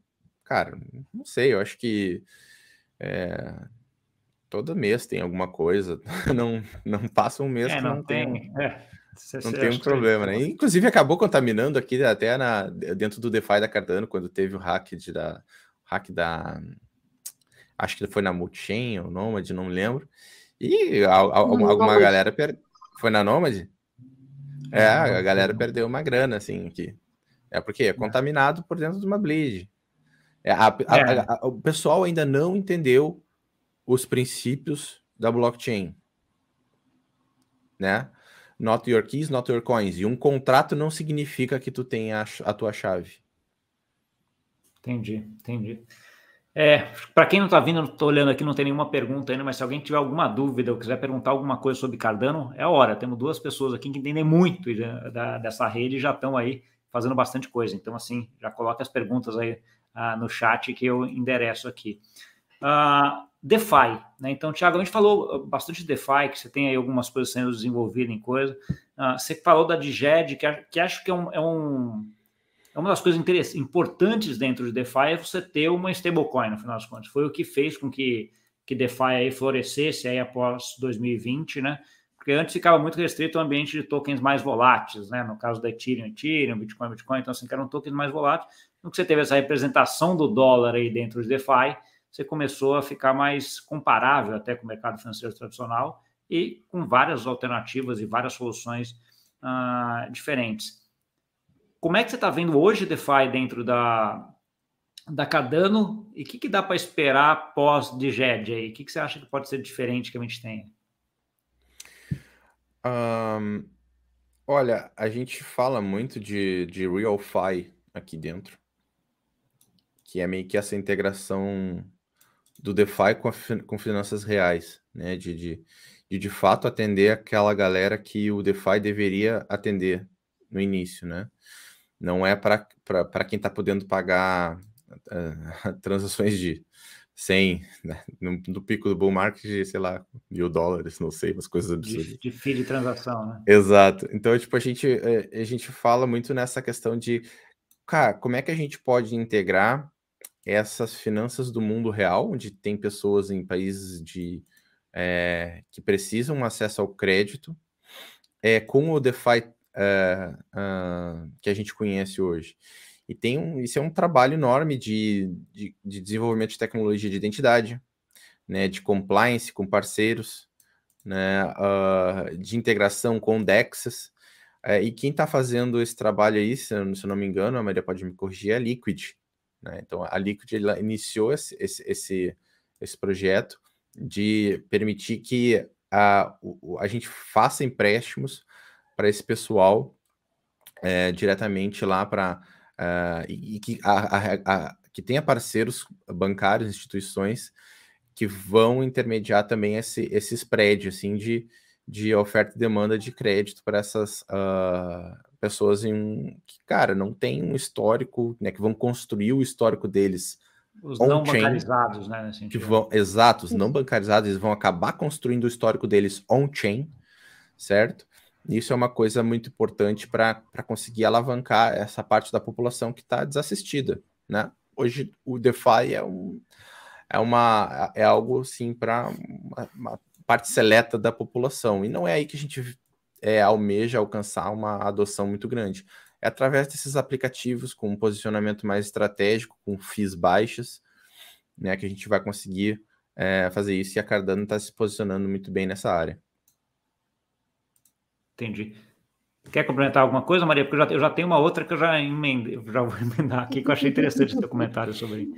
cara, não sei, eu acho que é, todo mês tem alguma coisa, não, não passa um mês é, que não, não tem. tem é, não tem um problema, né? Inclusive acabou contaminando aqui até na, dentro do DeFi da Cardano, quando teve o hack de, da, hack da acho que foi na Multichain ou Nomad, não me lembro. E a, a, alguma, galera per... foi na Nomad? É, a galera perdeu uma grana, assim, aqui. É porque é contaminado por dentro de uma bleed. É, a, é. o pessoal ainda não entendeu os princípios da blockchain, né? Not your keys, not your coins. E um contrato não significa que tu tenha a, a tua chave. Entendi, entendi. É, para quem não está vindo, estou olhando aqui, não tem nenhuma pergunta ainda, mas se alguém tiver alguma dúvida ou quiser perguntar alguma coisa sobre Cardano, é a hora. Temos duas pessoas aqui que entendem muito da, dessa rede e já estão aí fazendo bastante coisa. Então, assim, já coloque as perguntas aí ah, no chat que eu endereço aqui. Ah, DeFi, né? Então, Thiago, a gente falou bastante de DeFi, que você tem aí algumas coisas sendo desenvolvidas em coisa. Ah, você falou da Diged, que, que acho que é um, é um é uma das coisas importantes dentro de DeFi é você ter uma stablecoin, no final das contas. Foi o que fez com que, que DeFi aí florescesse aí após 2020, né? Porque antes ficava muito restrito ao ambiente de tokens mais voláteis, né? No caso da Ethereum, Ethereum, Bitcoin, Bitcoin, então assim, que eram tokens mais voláteis. No que você teve essa representação do dólar aí dentro de DeFi, você começou a ficar mais comparável até com o mercado financeiro tradicional e com várias alternativas e várias soluções uh, diferentes. Como é que você está vendo hoje DeFi dentro da, da Cardano e o que, que dá para esperar pós Diged aí? O que, que você acha que pode ser diferente que a gente tenha? Um, olha, a gente fala muito de, de RealFi aqui dentro, que é meio que essa integração do DeFi com, a, com finanças reais, né? De, de, de de fato atender aquela galera que o DeFi deveria atender no início, né? Não é para quem está podendo pagar uh, transações de 100, né? no, no, pico do bull market, sei lá, mil dólares, não sei, umas coisas absurdas. De, de de transação, né? Exato. Então, tipo, a gente, eh, a gente fala muito nessa questão de, cara, como é que a gente pode integrar essas finanças do mundo real, onde tem pessoas em países de, é, que precisam acesso ao crédito, é, com o DeFi uh, uh, que a gente conhece hoje. E tem um, isso é um trabalho enorme de, de, de desenvolvimento de tecnologia de identidade, né, de compliance com parceiros, né, uh, de integração com DEXs. Uh, e quem está fazendo esse trabalho aí, se, se eu não me engano, a Maria pode me corrigir, é a Liquid. Né? Então, a Liquid iniciou esse, esse, esse, esse projeto de permitir que a, a gente faça empréstimos para esse pessoal é, diretamente lá para uh, eh, e, que, a, a, a, que tenha parceiros bancários, instituições que vão intermediar também esse, esse spread assim de, de oferta e demanda de crédito para essas uh, pessoas em que, cara, não tem um histórico, né, que vão construir o histórico deles os não bancarizados, né? Que vão, exato, os não bancarizados, eles vão acabar construindo o histórico deles on-chain, certo? Isso é uma coisa muito importante para conseguir alavancar essa parte da população que está desassistida, né? Hoje o DeFi é, um, é, uma, é algo assim para uma, uma, parte seleta da população e não é aí que a gente é, almeja alcançar uma adoção muito grande. É através desses aplicativos com um posicionamento mais estratégico, com FIIs baixas, né, que a gente vai conseguir é, fazer isso e a Cardano está se posicionando muito bem nessa área. Entendi. quer complementar alguma coisa, Maria? Porque eu já, eu já tenho uma outra que eu já emendei, já vou emendar aqui, que eu achei interessante esse teu comentário sobre.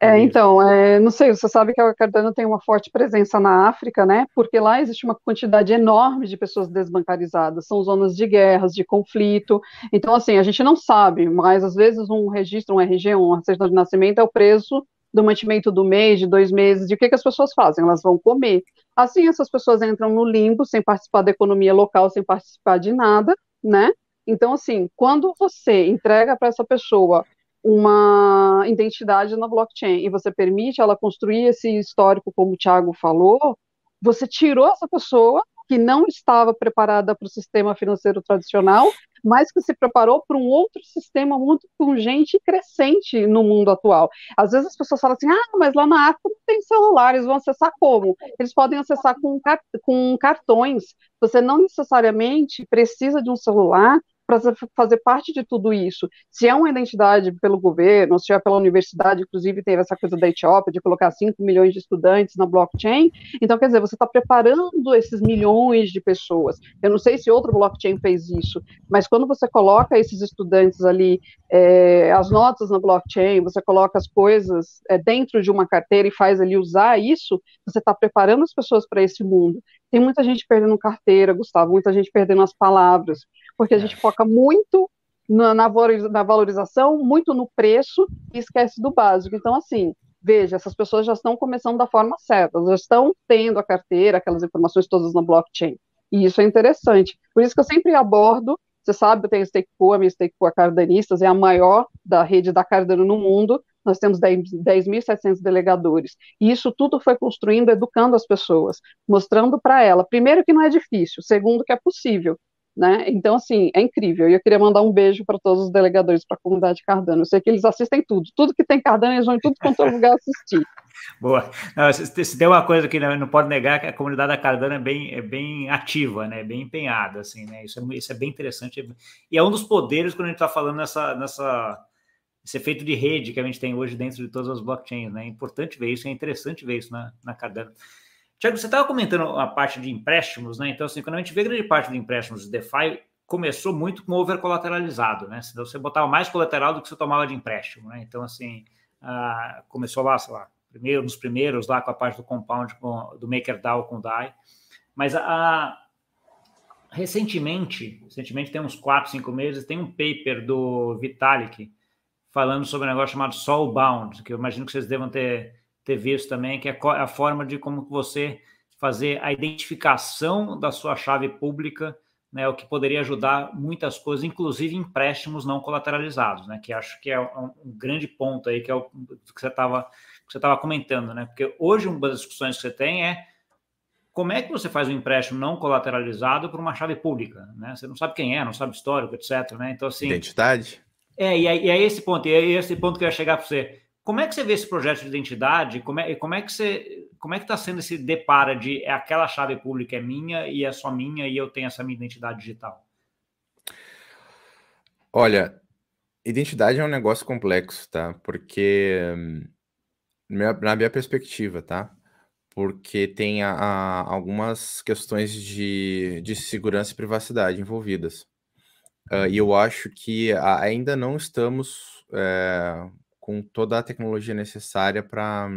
É, então, é, não sei, você sabe que a Cardano tem uma forte presença na África, né? Porque lá existe uma quantidade enorme de pessoas desbancarizadas, são zonas de guerras, de conflito. Então, assim, a gente não sabe, mas às vezes um registro, um RG, um certidão de nascimento é o preço do mantimento do mês, de dois meses, de o que, que as pessoas fazem? Elas vão comer. Assim, essas pessoas entram no limbo, sem participar da economia local, sem participar de nada, né? Então, assim, quando você entrega para essa pessoa uma identidade na blockchain e você permite ela construir esse histórico, como o Thiago falou, você tirou essa pessoa que não estava preparada para o sistema financeiro tradicional, mas que se preparou para um outro sistema muito pungente e crescente no mundo atual. Às vezes as pessoas falam assim, ah, mas lá na África não tem celular, eles vão acessar como? Eles podem acessar com, com cartões. Você não necessariamente precisa de um celular para fazer parte de tudo isso. Se é uma identidade pelo governo, se é pela universidade, inclusive teve essa coisa da Etiópia de colocar 5 milhões de estudantes na blockchain, então quer dizer, você está preparando esses milhões de pessoas. Eu não sei se outro blockchain fez isso, mas quando você coloca esses estudantes ali, é, as notas na blockchain, você coloca as coisas é, dentro de uma carteira e faz ali usar isso, você está preparando as pessoas para esse mundo. Tem muita gente perdendo carteira, Gustavo, muita gente perdendo as palavras porque a gente foca muito na, na, valorização, muito no preço e esquece do básico. Então, assim, veja, essas pessoas já estão começando da forma certa, já estão tendo a carteira, aquelas informações todas na blockchain. E isso é interessante. Por isso que eu sempre abordo, você sabe, eu tenho Stakepool, a minha Stakepool Cardanistas é a maior da rede da Cardano no mundo, nós temos 10.700 delegadores. E isso tudo foi construindo, educando as pessoas, mostrando para ela, primeiro que não é difícil, segundo que é possível, né? Então, assim, é incrível. E eu queria mandar um beijo para todos os delegadores para a comunidade Cardano. Eu sei que eles assistem tudo. Tudo que tem Cardano, eles vão em tudo quanto é lugar assistir. Boa. Não, se, tem uma coisa que não pode negar, que a comunidade da Cardano é bem, é bem ativa, né? bem empenhada. Assim, né? isso, é, isso é bem interessante. E é um dos poderes quando a gente está falando nessa, nessa, esse efeito de rede que a gente tem hoje dentro de todas as blockchains. Né? É importante ver isso, é interessante ver isso na, na Cardano. Tiago, você estava comentando a parte de empréstimos, né? Então, assim, quando a gente vê grande parte de empréstimos de DeFi, começou muito com over colateralizado, né? Então, você botava mais colateral do que você tomava de empréstimo, né? Então, assim, uh, começou lá, sei lá, primeiro, nos primeiros, lá com a parte do compound, com, do MakerDAO com o DAI. Mas a, recentemente, recentemente tem uns 4, 5 meses, tem um paper do Vitalik falando sobre um negócio chamado Soulbound, que eu imagino que vocês devam ter ter visto também, que é a forma de como você fazer a identificação da sua chave pública, né, o que poderia ajudar muitas coisas, inclusive empréstimos não colateralizados, né, que acho que é um, grande ponto aí, que é o que você estava você estava comentando, né, porque hoje uma das discussões que você tem é como é que você faz um empréstimo não colateralizado para uma chave pública, né? Você não sabe quem é, não sabe histórico, etc, né? Então assim, identidade. É, e é, e é esse ponto, e é esse ponto que eu ia chegar para você como é que você vê esse projeto de identidade? Como é, como é que você, como é que está sendo esse depara de é aquela chave pública é minha e é só minha e eu tenho essa minha identidade digital? Olha, identidade é um negócio complexo, tá? Porque na minha perspectiva, tá? Porque tem a, a, algumas questões de, de segurança e privacidade envolvidas. Uh, e eu acho que ainda não estamos é, com toda a tecnologia necessária para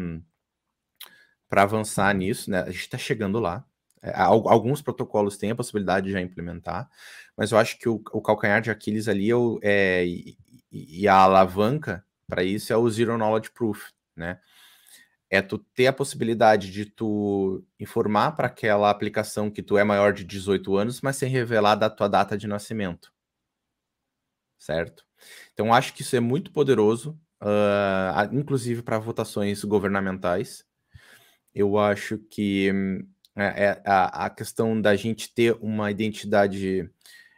para avançar nisso, né? A gente está chegando lá. É, alguns protocolos têm a possibilidade de já implementar, mas eu acho que o, o calcanhar de Aquiles ali é, é e, e, a alavanca para isso é o Zero Knowledge Proof, né? É tu ter a possibilidade de tu informar para aquela aplicação que tu é maior de 18 anos, mas sem revelar da tua data de nascimento. Certo? Então acho que isso é muito poderoso uh, inclusive para votações governamentais. Eu acho que é, é, a, a, questão da gente ter uma identidade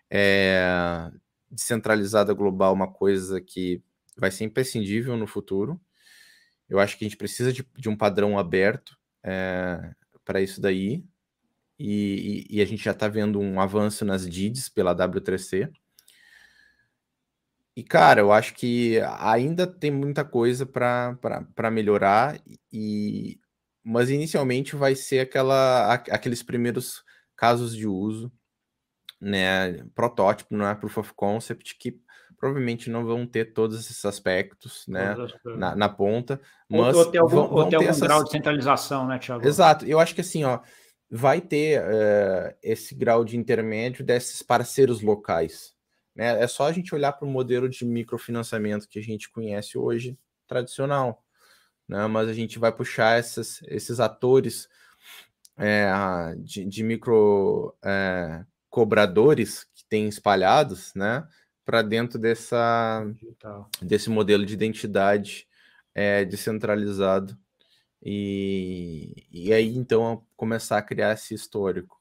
é, descentralizada global, uma coisa que vai ser imprescindível no futuro. Eu acho que a gente precisa de, de um padrão aberto é, para isso daí. E, e, e, a gente já está vendo um avanço nas DIDs pela W3C. E, cara, eu acho que ainda tem muita coisa para melhorar, e mas inicialmente vai ser aquela, aqueles primeiros casos de uso né, protótipo, não é proof of concept, que provavelmente não vão ter todos esses aspectos né, na, na, ponta. Mas ou, ou ter algum, vão, ou ter algum essas... grau de centralização, né, Thiago? Exato. Eu acho que assim, ó, vai ter uh, esse grau de intermédio desses parceiros locais. Né? É só a gente olhar para o modelo de microfinanciamento que a gente conhece hoje, tradicional. Né? Mas a gente vai puxar essas, esses atores é, de, de, micro é, cobradores que tem espalhados, né? para dentro dessa, desse modelo de identidade é, descentralizado. E, e aí, então, começar a criar esse histórico.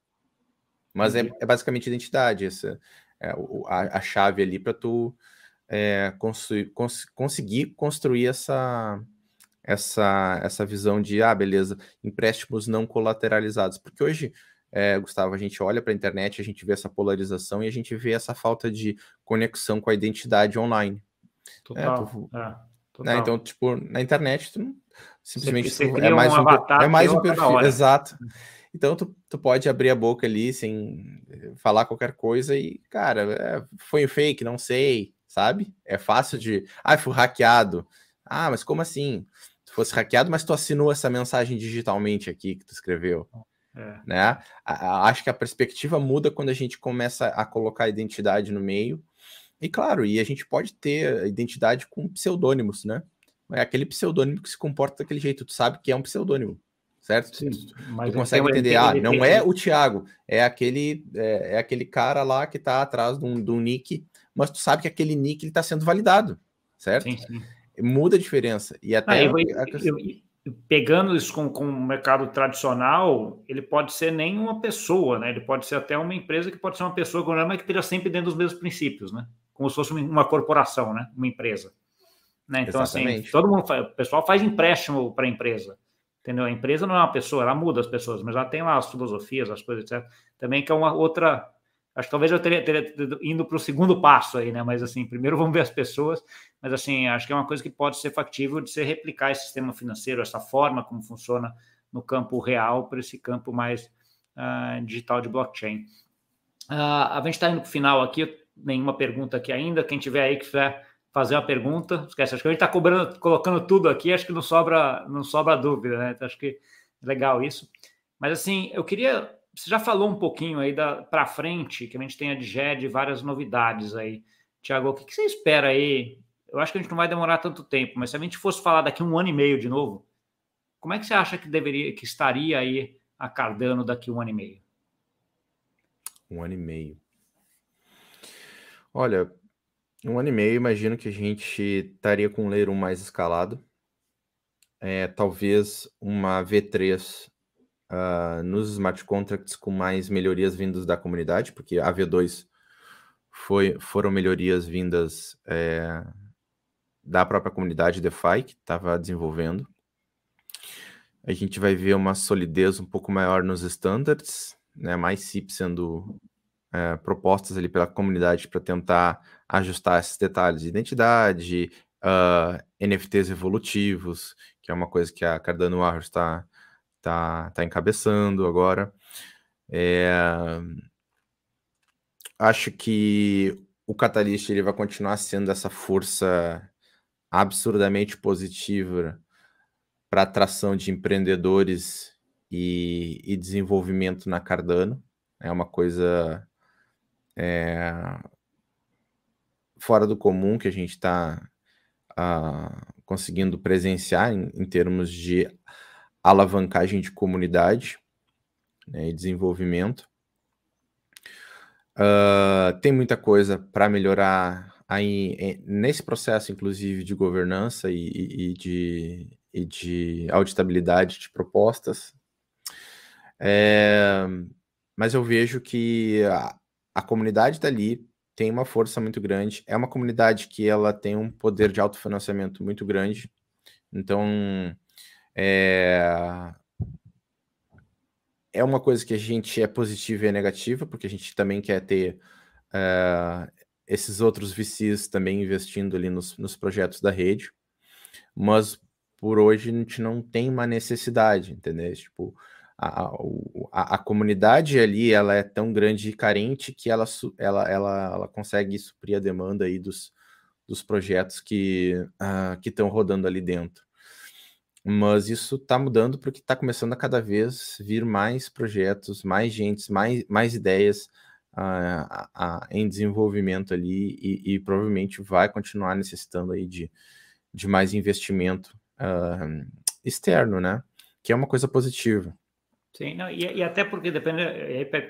Mas é, é basicamente identidade, essa, é, a, a chave ali para tu é, construir, cons, conseguir construir essa, essa, essa visão de, ah, beleza, empréstimos não colateralizados. Porque hoje é, Gustavo, a gente olha para a internet, a gente vê essa polarização e a gente vê essa falta de conexão com a identidade online. Total. É, tu, é, né, total. Então, tipo, na internet, tu simplesmente tu, é, mais um, é mais um perfil. Exato. Então, tu, tu pode abrir a boca ali sem falar qualquer coisa e, cara, é, foi um fake, não sei, sabe? É fácil de. Ah, fui hackeado. Ah, mas como assim? Tu fosse hackeado, mas tu assinou essa mensagem digitalmente aqui que tu escreveu. É. Né? acho que a perspectiva muda quando a gente começa a colocar a identidade no meio. E claro, e a gente pode ter identidade com pseudônimos, né? É aquele pseudônimo que se comporta daquele jeito, tu sabe que é um pseudônimo, certo? Sim, tu consegue entender, ah, não é o Thiago, é aquele, é, é, aquele cara lá que tá atrás de um, de um nick, mas tu sabe que aquele nick ele tá sendo validado, certo? Sim, sim. Muda a diferença. E até. Ah, eu, eu, pegando isso com, com o mercado tradicional, ele pode ser nem uma pessoa, né? Ele pode ser até uma empresa que pode ser uma pessoa mas que esteja sempre dentro dos mesmos princípios, né? Como se fosse uma corporação, né? Uma empresa. Né? Então, assim, Exatamente. assim, todo mundo faz, o pessoal faz empréstimo para a empresa. Entendeu? A empresa não é uma pessoa, ela muda as pessoas, mas ela tem lá as filosofias, as coisas, etc. Também que é uma outra Acho que talvez eu teria, teria indo para o segundo passo aí, né? Mas assim, primeiro vamos ver as pessoas, mas assim, acho que é uma coisa que pode ser factível de se replicar esse sistema financeiro, essa forma como funciona no campo real para esse campo mais uh, digital de blockchain. Uh, a gente está indo para o final aqui, nenhuma pergunta aqui ainda. Quem tiver aí que quiser fazer uma pergunta, esquece, acho que a gente está colocando tudo aqui, acho que não sobra, não sobra dúvida, né? Então, acho que é legal isso. Mas assim, eu queria você já falou um pouquinho aí para frente, que a gente tem a DGED várias novidades aí. Tiago, o que, que, você espera aí? Eu acho que a gente não vai demorar tanto tempo, mas se a gente fosse falar daqui um ano e meio de novo, como é que você acha que deveria, que estaria aí a Cardano daqui um ano e meio? Um ano e meio. Olha, um ano e meio, imagino que a gente estaria com um 1 mais escalado. É, talvez uma V3 uh, nos smart contracts com mais melhorias vindas da comunidade, porque a V2 foi, foram melhorias vindas é, da própria comunidade DeFi que estava desenvolvendo. A gente vai ver uma solidez um pouco maior nos standards, né, mais CIP sendo é, propostas ali pela comunidade para tentar ajustar esses detalhes de identidade, uh, ah, NFTs evolutivos, que é uma coisa que a Cardano Warriors está tá, tá encabeçando agora. É, acho que o Catalyst ele vai continuar sendo essa força absurdamente positiva para atração de empreendedores e, e, desenvolvimento na Cardano. É uma coisa é, fora do comum que a gente está uh, ah, conseguindo presenciar em, em termos de alavancagem de comunidade né, e desenvolvimento. Uh, tem muita coisa para melhorar aí nesse processo, inclusive, de governança e, e, de, e de auditabilidade de propostas. É, mas eu vejo que a comunidade dali tem uma força muito grande. É uma comunidade que ela tem um poder de autofinanciamento muito grande. Então, é... é uma coisa que a gente é positiva e é negativa, porque a gente também quer ter uh, esses outros VCs também investindo ali nos, nos projetos da rede, mas por hoje a gente não tem uma necessidade, entendeu? Tipo, a, a, a, comunidade ali ela é tão grande e carente que ela, ela, ela, ela consegue suprir a demanda aí dos, dos projetos que uh, que estão rodando ali dentro. Mas isso está mudando porque está começando a cada vez vir mais projetos, mais gente, mais, mais ideias uh, uh, em desenvolvimento ali e, e, provavelmente vai continuar necessitando aí de, de mais investimento externo, né? Que é uma coisa positiva. Sim, não, e, e, até porque depende,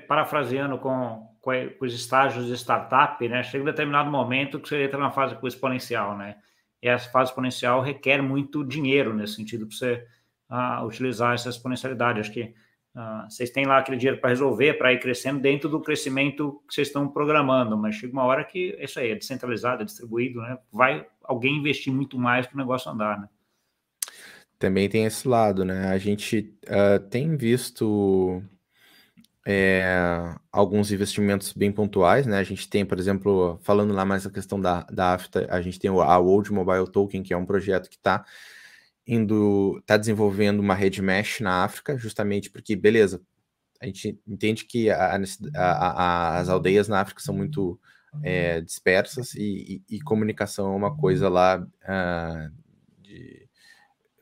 parafraseando com, com, os estágios de startup, né? Chega um determinado momento que você entra na fase exponencial, né? E essa fase exponencial requer muito dinheiro nesse sentido para você uh, utilizar essa exponencialidade. Acho que uh, vocês têm lá aquele dinheiro para resolver, para ir crescendo dentro do crescimento que vocês estão programando, mas chega uma hora que isso aí é descentralizado, é distribuído, né? Vai alguém investir muito mais para o negócio andar, né? Também tem esse lado, né? A gente uh, tem visto é, alguns investimentos bem pontuais, né? A gente tem, por exemplo, falando lá mais a questão da, da AFTA, a gente tem a World Mobile Token, que é um projeto que está indo, está desenvolvendo uma rede mesh na África, justamente porque, beleza, a gente entende que a, a, a, as aldeias na África são muito é, dispersas e, e, e, comunicação é uma coisa lá uh,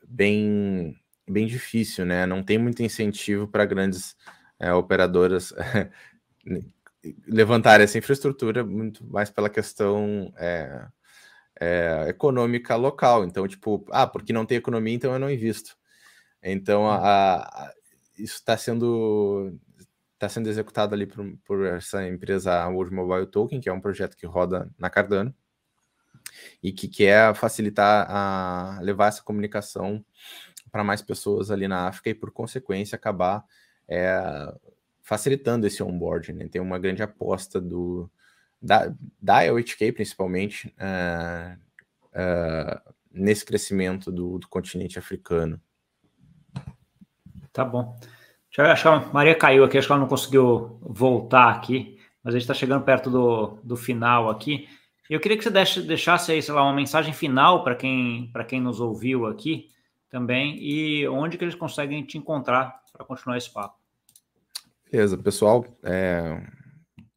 bem, bem difícil, né? Não tem muito incentivo para grandes é, operadoras levantar essa infraestrutura, muito mais pela questão é, é, econômica local. Então, tipo, ah, porque não tem economia, então eu não invisto. Então, a, a, isso está sendo está sendo executado ali por, por, essa empresa World Mobile Token, que é um projeto que roda na Cardano e que quer facilitar a levar essa comunicação para mais pessoas ali na África e, por consequência, acabar é, facilitando esse onboarding. Né? Tem uma grande aposta do da, da IoTK, principalmente, uh, uh, nesse crescimento do, do, continente africano. Tá bom. Deixa eu achar, a Maria caiu aqui, acho que ela não conseguiu voltar aqui, mas a gente está chegando perto do, do final aqui. Eu queria que você deixasse aí, sei lá, uma mensagem final para quem, quem nos ouviu aqui também e onde que eles conseguem te encontrar para continuar esse papo. Beleza, pessoal. É,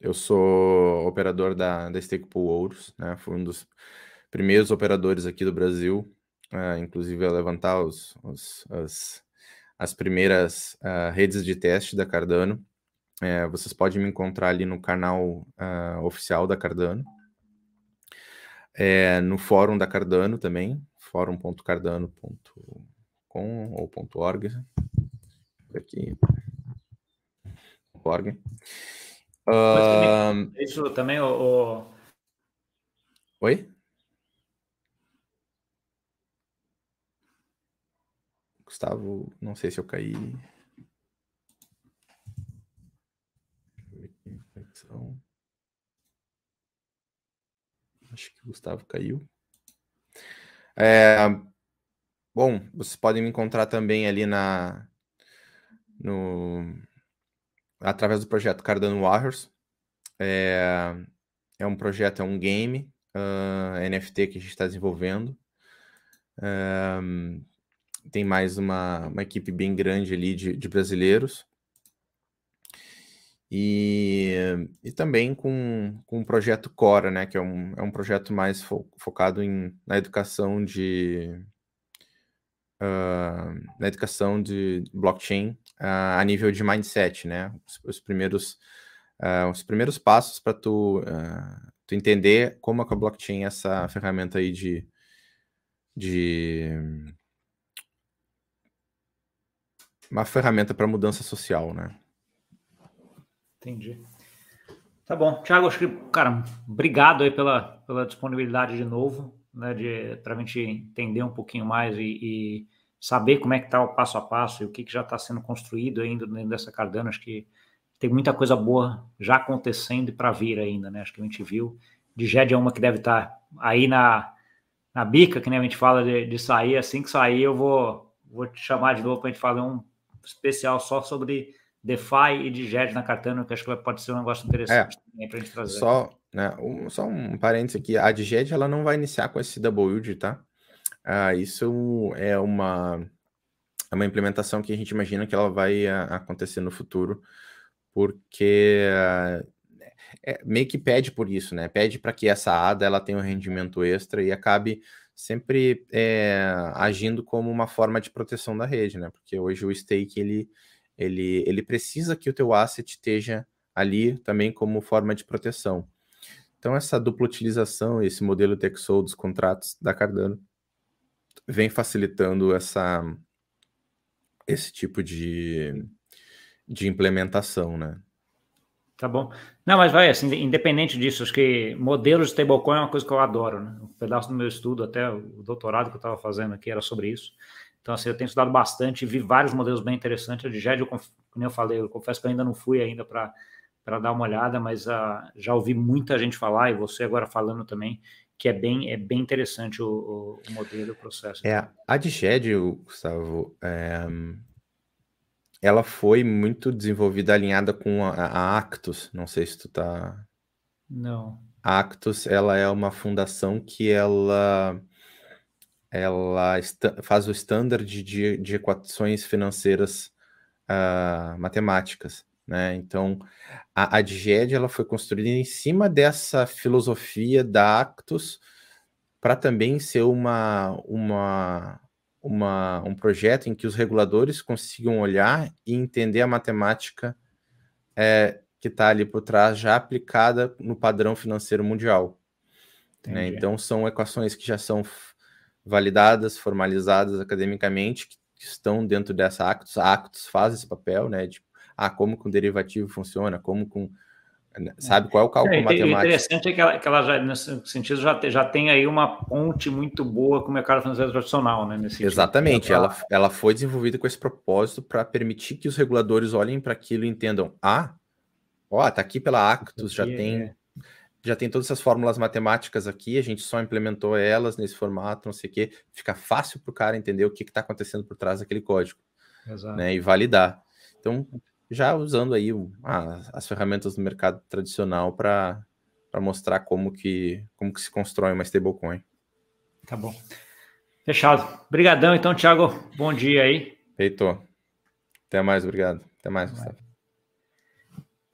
eu sou operador da, da Stakepool Ouros, né? Fui um dos primeiros operadores aqui do Brasil, é, inclusive a levantar os, os as, as primeiras uh, redes de teste da Cardano. É, vocês podem me encontrar ali no canal uh, oficial da Cardano, é, no fórum da Cardano também, fórum.cardano.com ou .org. Aqui. .org. Uh... Isso também, o. Oi? Gustavo, não sei se eu caí. Acho que o Gustavo caiu. É, bom, vocês podem me encontrar também ali na no através do projeto Cardano Warriors. É, é um projeto, é um game uh, ah, NFT que a gente está desenvolvendo. Um, tem mais uma, uma equipe bem grande ali de, de brasileiros. E, e também com, com o projeto Cora, né, que é um, é um projeto mais fo, focado em, na educação de uh, na educação de blockchain uh, a nível de mindset, né, os, os primeiros uh, os primeiros passos para tu, tu entender como é que a blockchain é essa ferramenta aí de, de uma ferramenta para mudança social, né? Entendi. Tá bom. Tiago, acho que, cara, obrigado aí pela, pela disponibilidade de novo, né, para a gente entender um pouquinho mais e, e saber como é que está o passo a passo e o que, que já está sendo construído ainda dentro dessa Cardano. Acho que tem muita coisa boa já acontecendo e para vir ainda, né? Acho que a gente viu. Diged é uma que deve estar tá aí na, na bica, que nem a gente fala de, de sair. Assim que sair, eu vou, vou te chamar de novo para a gente fazer um especial só sobre DeFi e de JET na Cardano, que acho que pode ser um negócio interessante é, também para a gente trazer. Só, né, um, só um parênteses aqui, a DGED ela não vai iniciar com esse double yield, tá? Ah, isso é uma é uma implementação que a gente imagina que ela vai a, acontecer no futuro, porque é, meio que pede por isso, né? Pede para que essa ADA ela tenha um rendimento extra e acabe sempre é, agindo como uma forma de proteção da rede, né? Porque hoje o stake ele, ele, ele precisa que o teu asset esteja ali também como forma de proteção. Então essa dupla utilização, esse modelo TechSoul dos contratos da Cardano vem facilitando essa esse tipo de, de implementação, né? Tá bom. Não, mas vai, assim, independente disso, acho que modelos de stablecoin é uma coisa que eu adoro, né? Um pedaço do meu estudo, até o doutorado que eu estava fazendo aqui era sobre isso. Então, assim, eu tenho estudado bastante, vi vários modelos bem interessantes. A de GED, eu, como eu falei, eu confesso que eu ainda não fui ainda para dar uma olhada, mas uh, já ouvi muita gente falar, e você agora falando também, que é bem, é bem interessante o, o modelo, o processo. É, a de GED, Gustavo, é, ela foi muito desenvolvida alinhada com a, a Actus. Não sei se tu tá. Não. A Actus, ela é uma fundação que ela ela faz o standard de, de equações financeiras uh, matemáticas, né? Então, a, a DGED ela foi construída em cima dessa filosofia da Actus para também ser uma, uma uma, um projeto em que os reguladores consigam olhar e entender a matemática é, que está ali por trás, já aplicada no padrão financeiro mundial. Né? Então, são equações que já são validadas, formalizadas academicamente, que, estão dentro dessa Actus. A Actus faz esse papel, né? De, ah, como com derivativo funciona, como com né, sabe qual é o cálculo é, matemático? O interessante é que ela, que ela já, nesse sentido, já, já tem aí uma ponte muito boa com o mercado financeiro tradicional, né? Nesse Exatamente, ela, ela foi desenvolvida com esse propósito para permitir que os reguladores olhem para aquilo e entendam: ah, ó, tá aqui pela Actus, já tem. Já tem todas essas fórmulas matemáticas aqui, a gente só implementou elas nesse formato, não sei o quê. Fica fácil para o cara entender o que está acontecendo por trás daquele código. Exato. Né, e validar. Então, já usando aí as ferramentas do mercado tradicional para mostrar como que, como que se constrói uma stablecoin. Tá bom. Fechado. Obrigadão, então, Thiago. Bom dia aí. Feito. Até mais, obrigado. Até mais, Gustavo.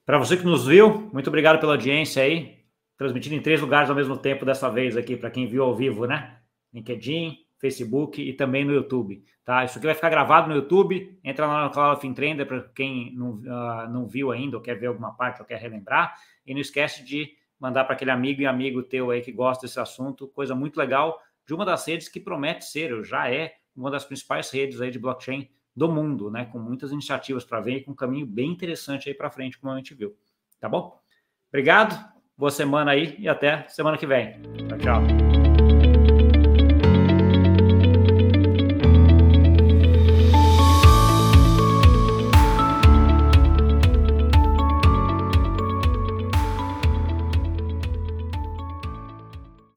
Para você que nos viu, muito obrigado pela audiência aí. Transmitindo em três lugares ao mesmo tempo dessa vez aqui, para quem viu ao vivo, né? LinkedIn, Facebook e também no YouTube. Tá? Isso aqui vai ficar gravado no YouTube. Entra lá no canal of Trender para quem não, uh, não viu ainda ou quer ver alguma parte ou quer relembrar. E não esquece de mandar para aquele amigo e amigo teu aí que gosta desse assunto. Coisa muito legal de uma das redes que promete ser, ou já é, uma das principais redes aí de blockchain do mundo, né? Com muitas iniciativas para ver e com um caminho bem interessante aí para frente, como a gente viu. Tá bom? Obrigado, boa semana aí e até semana que vem. Tchau, tchau.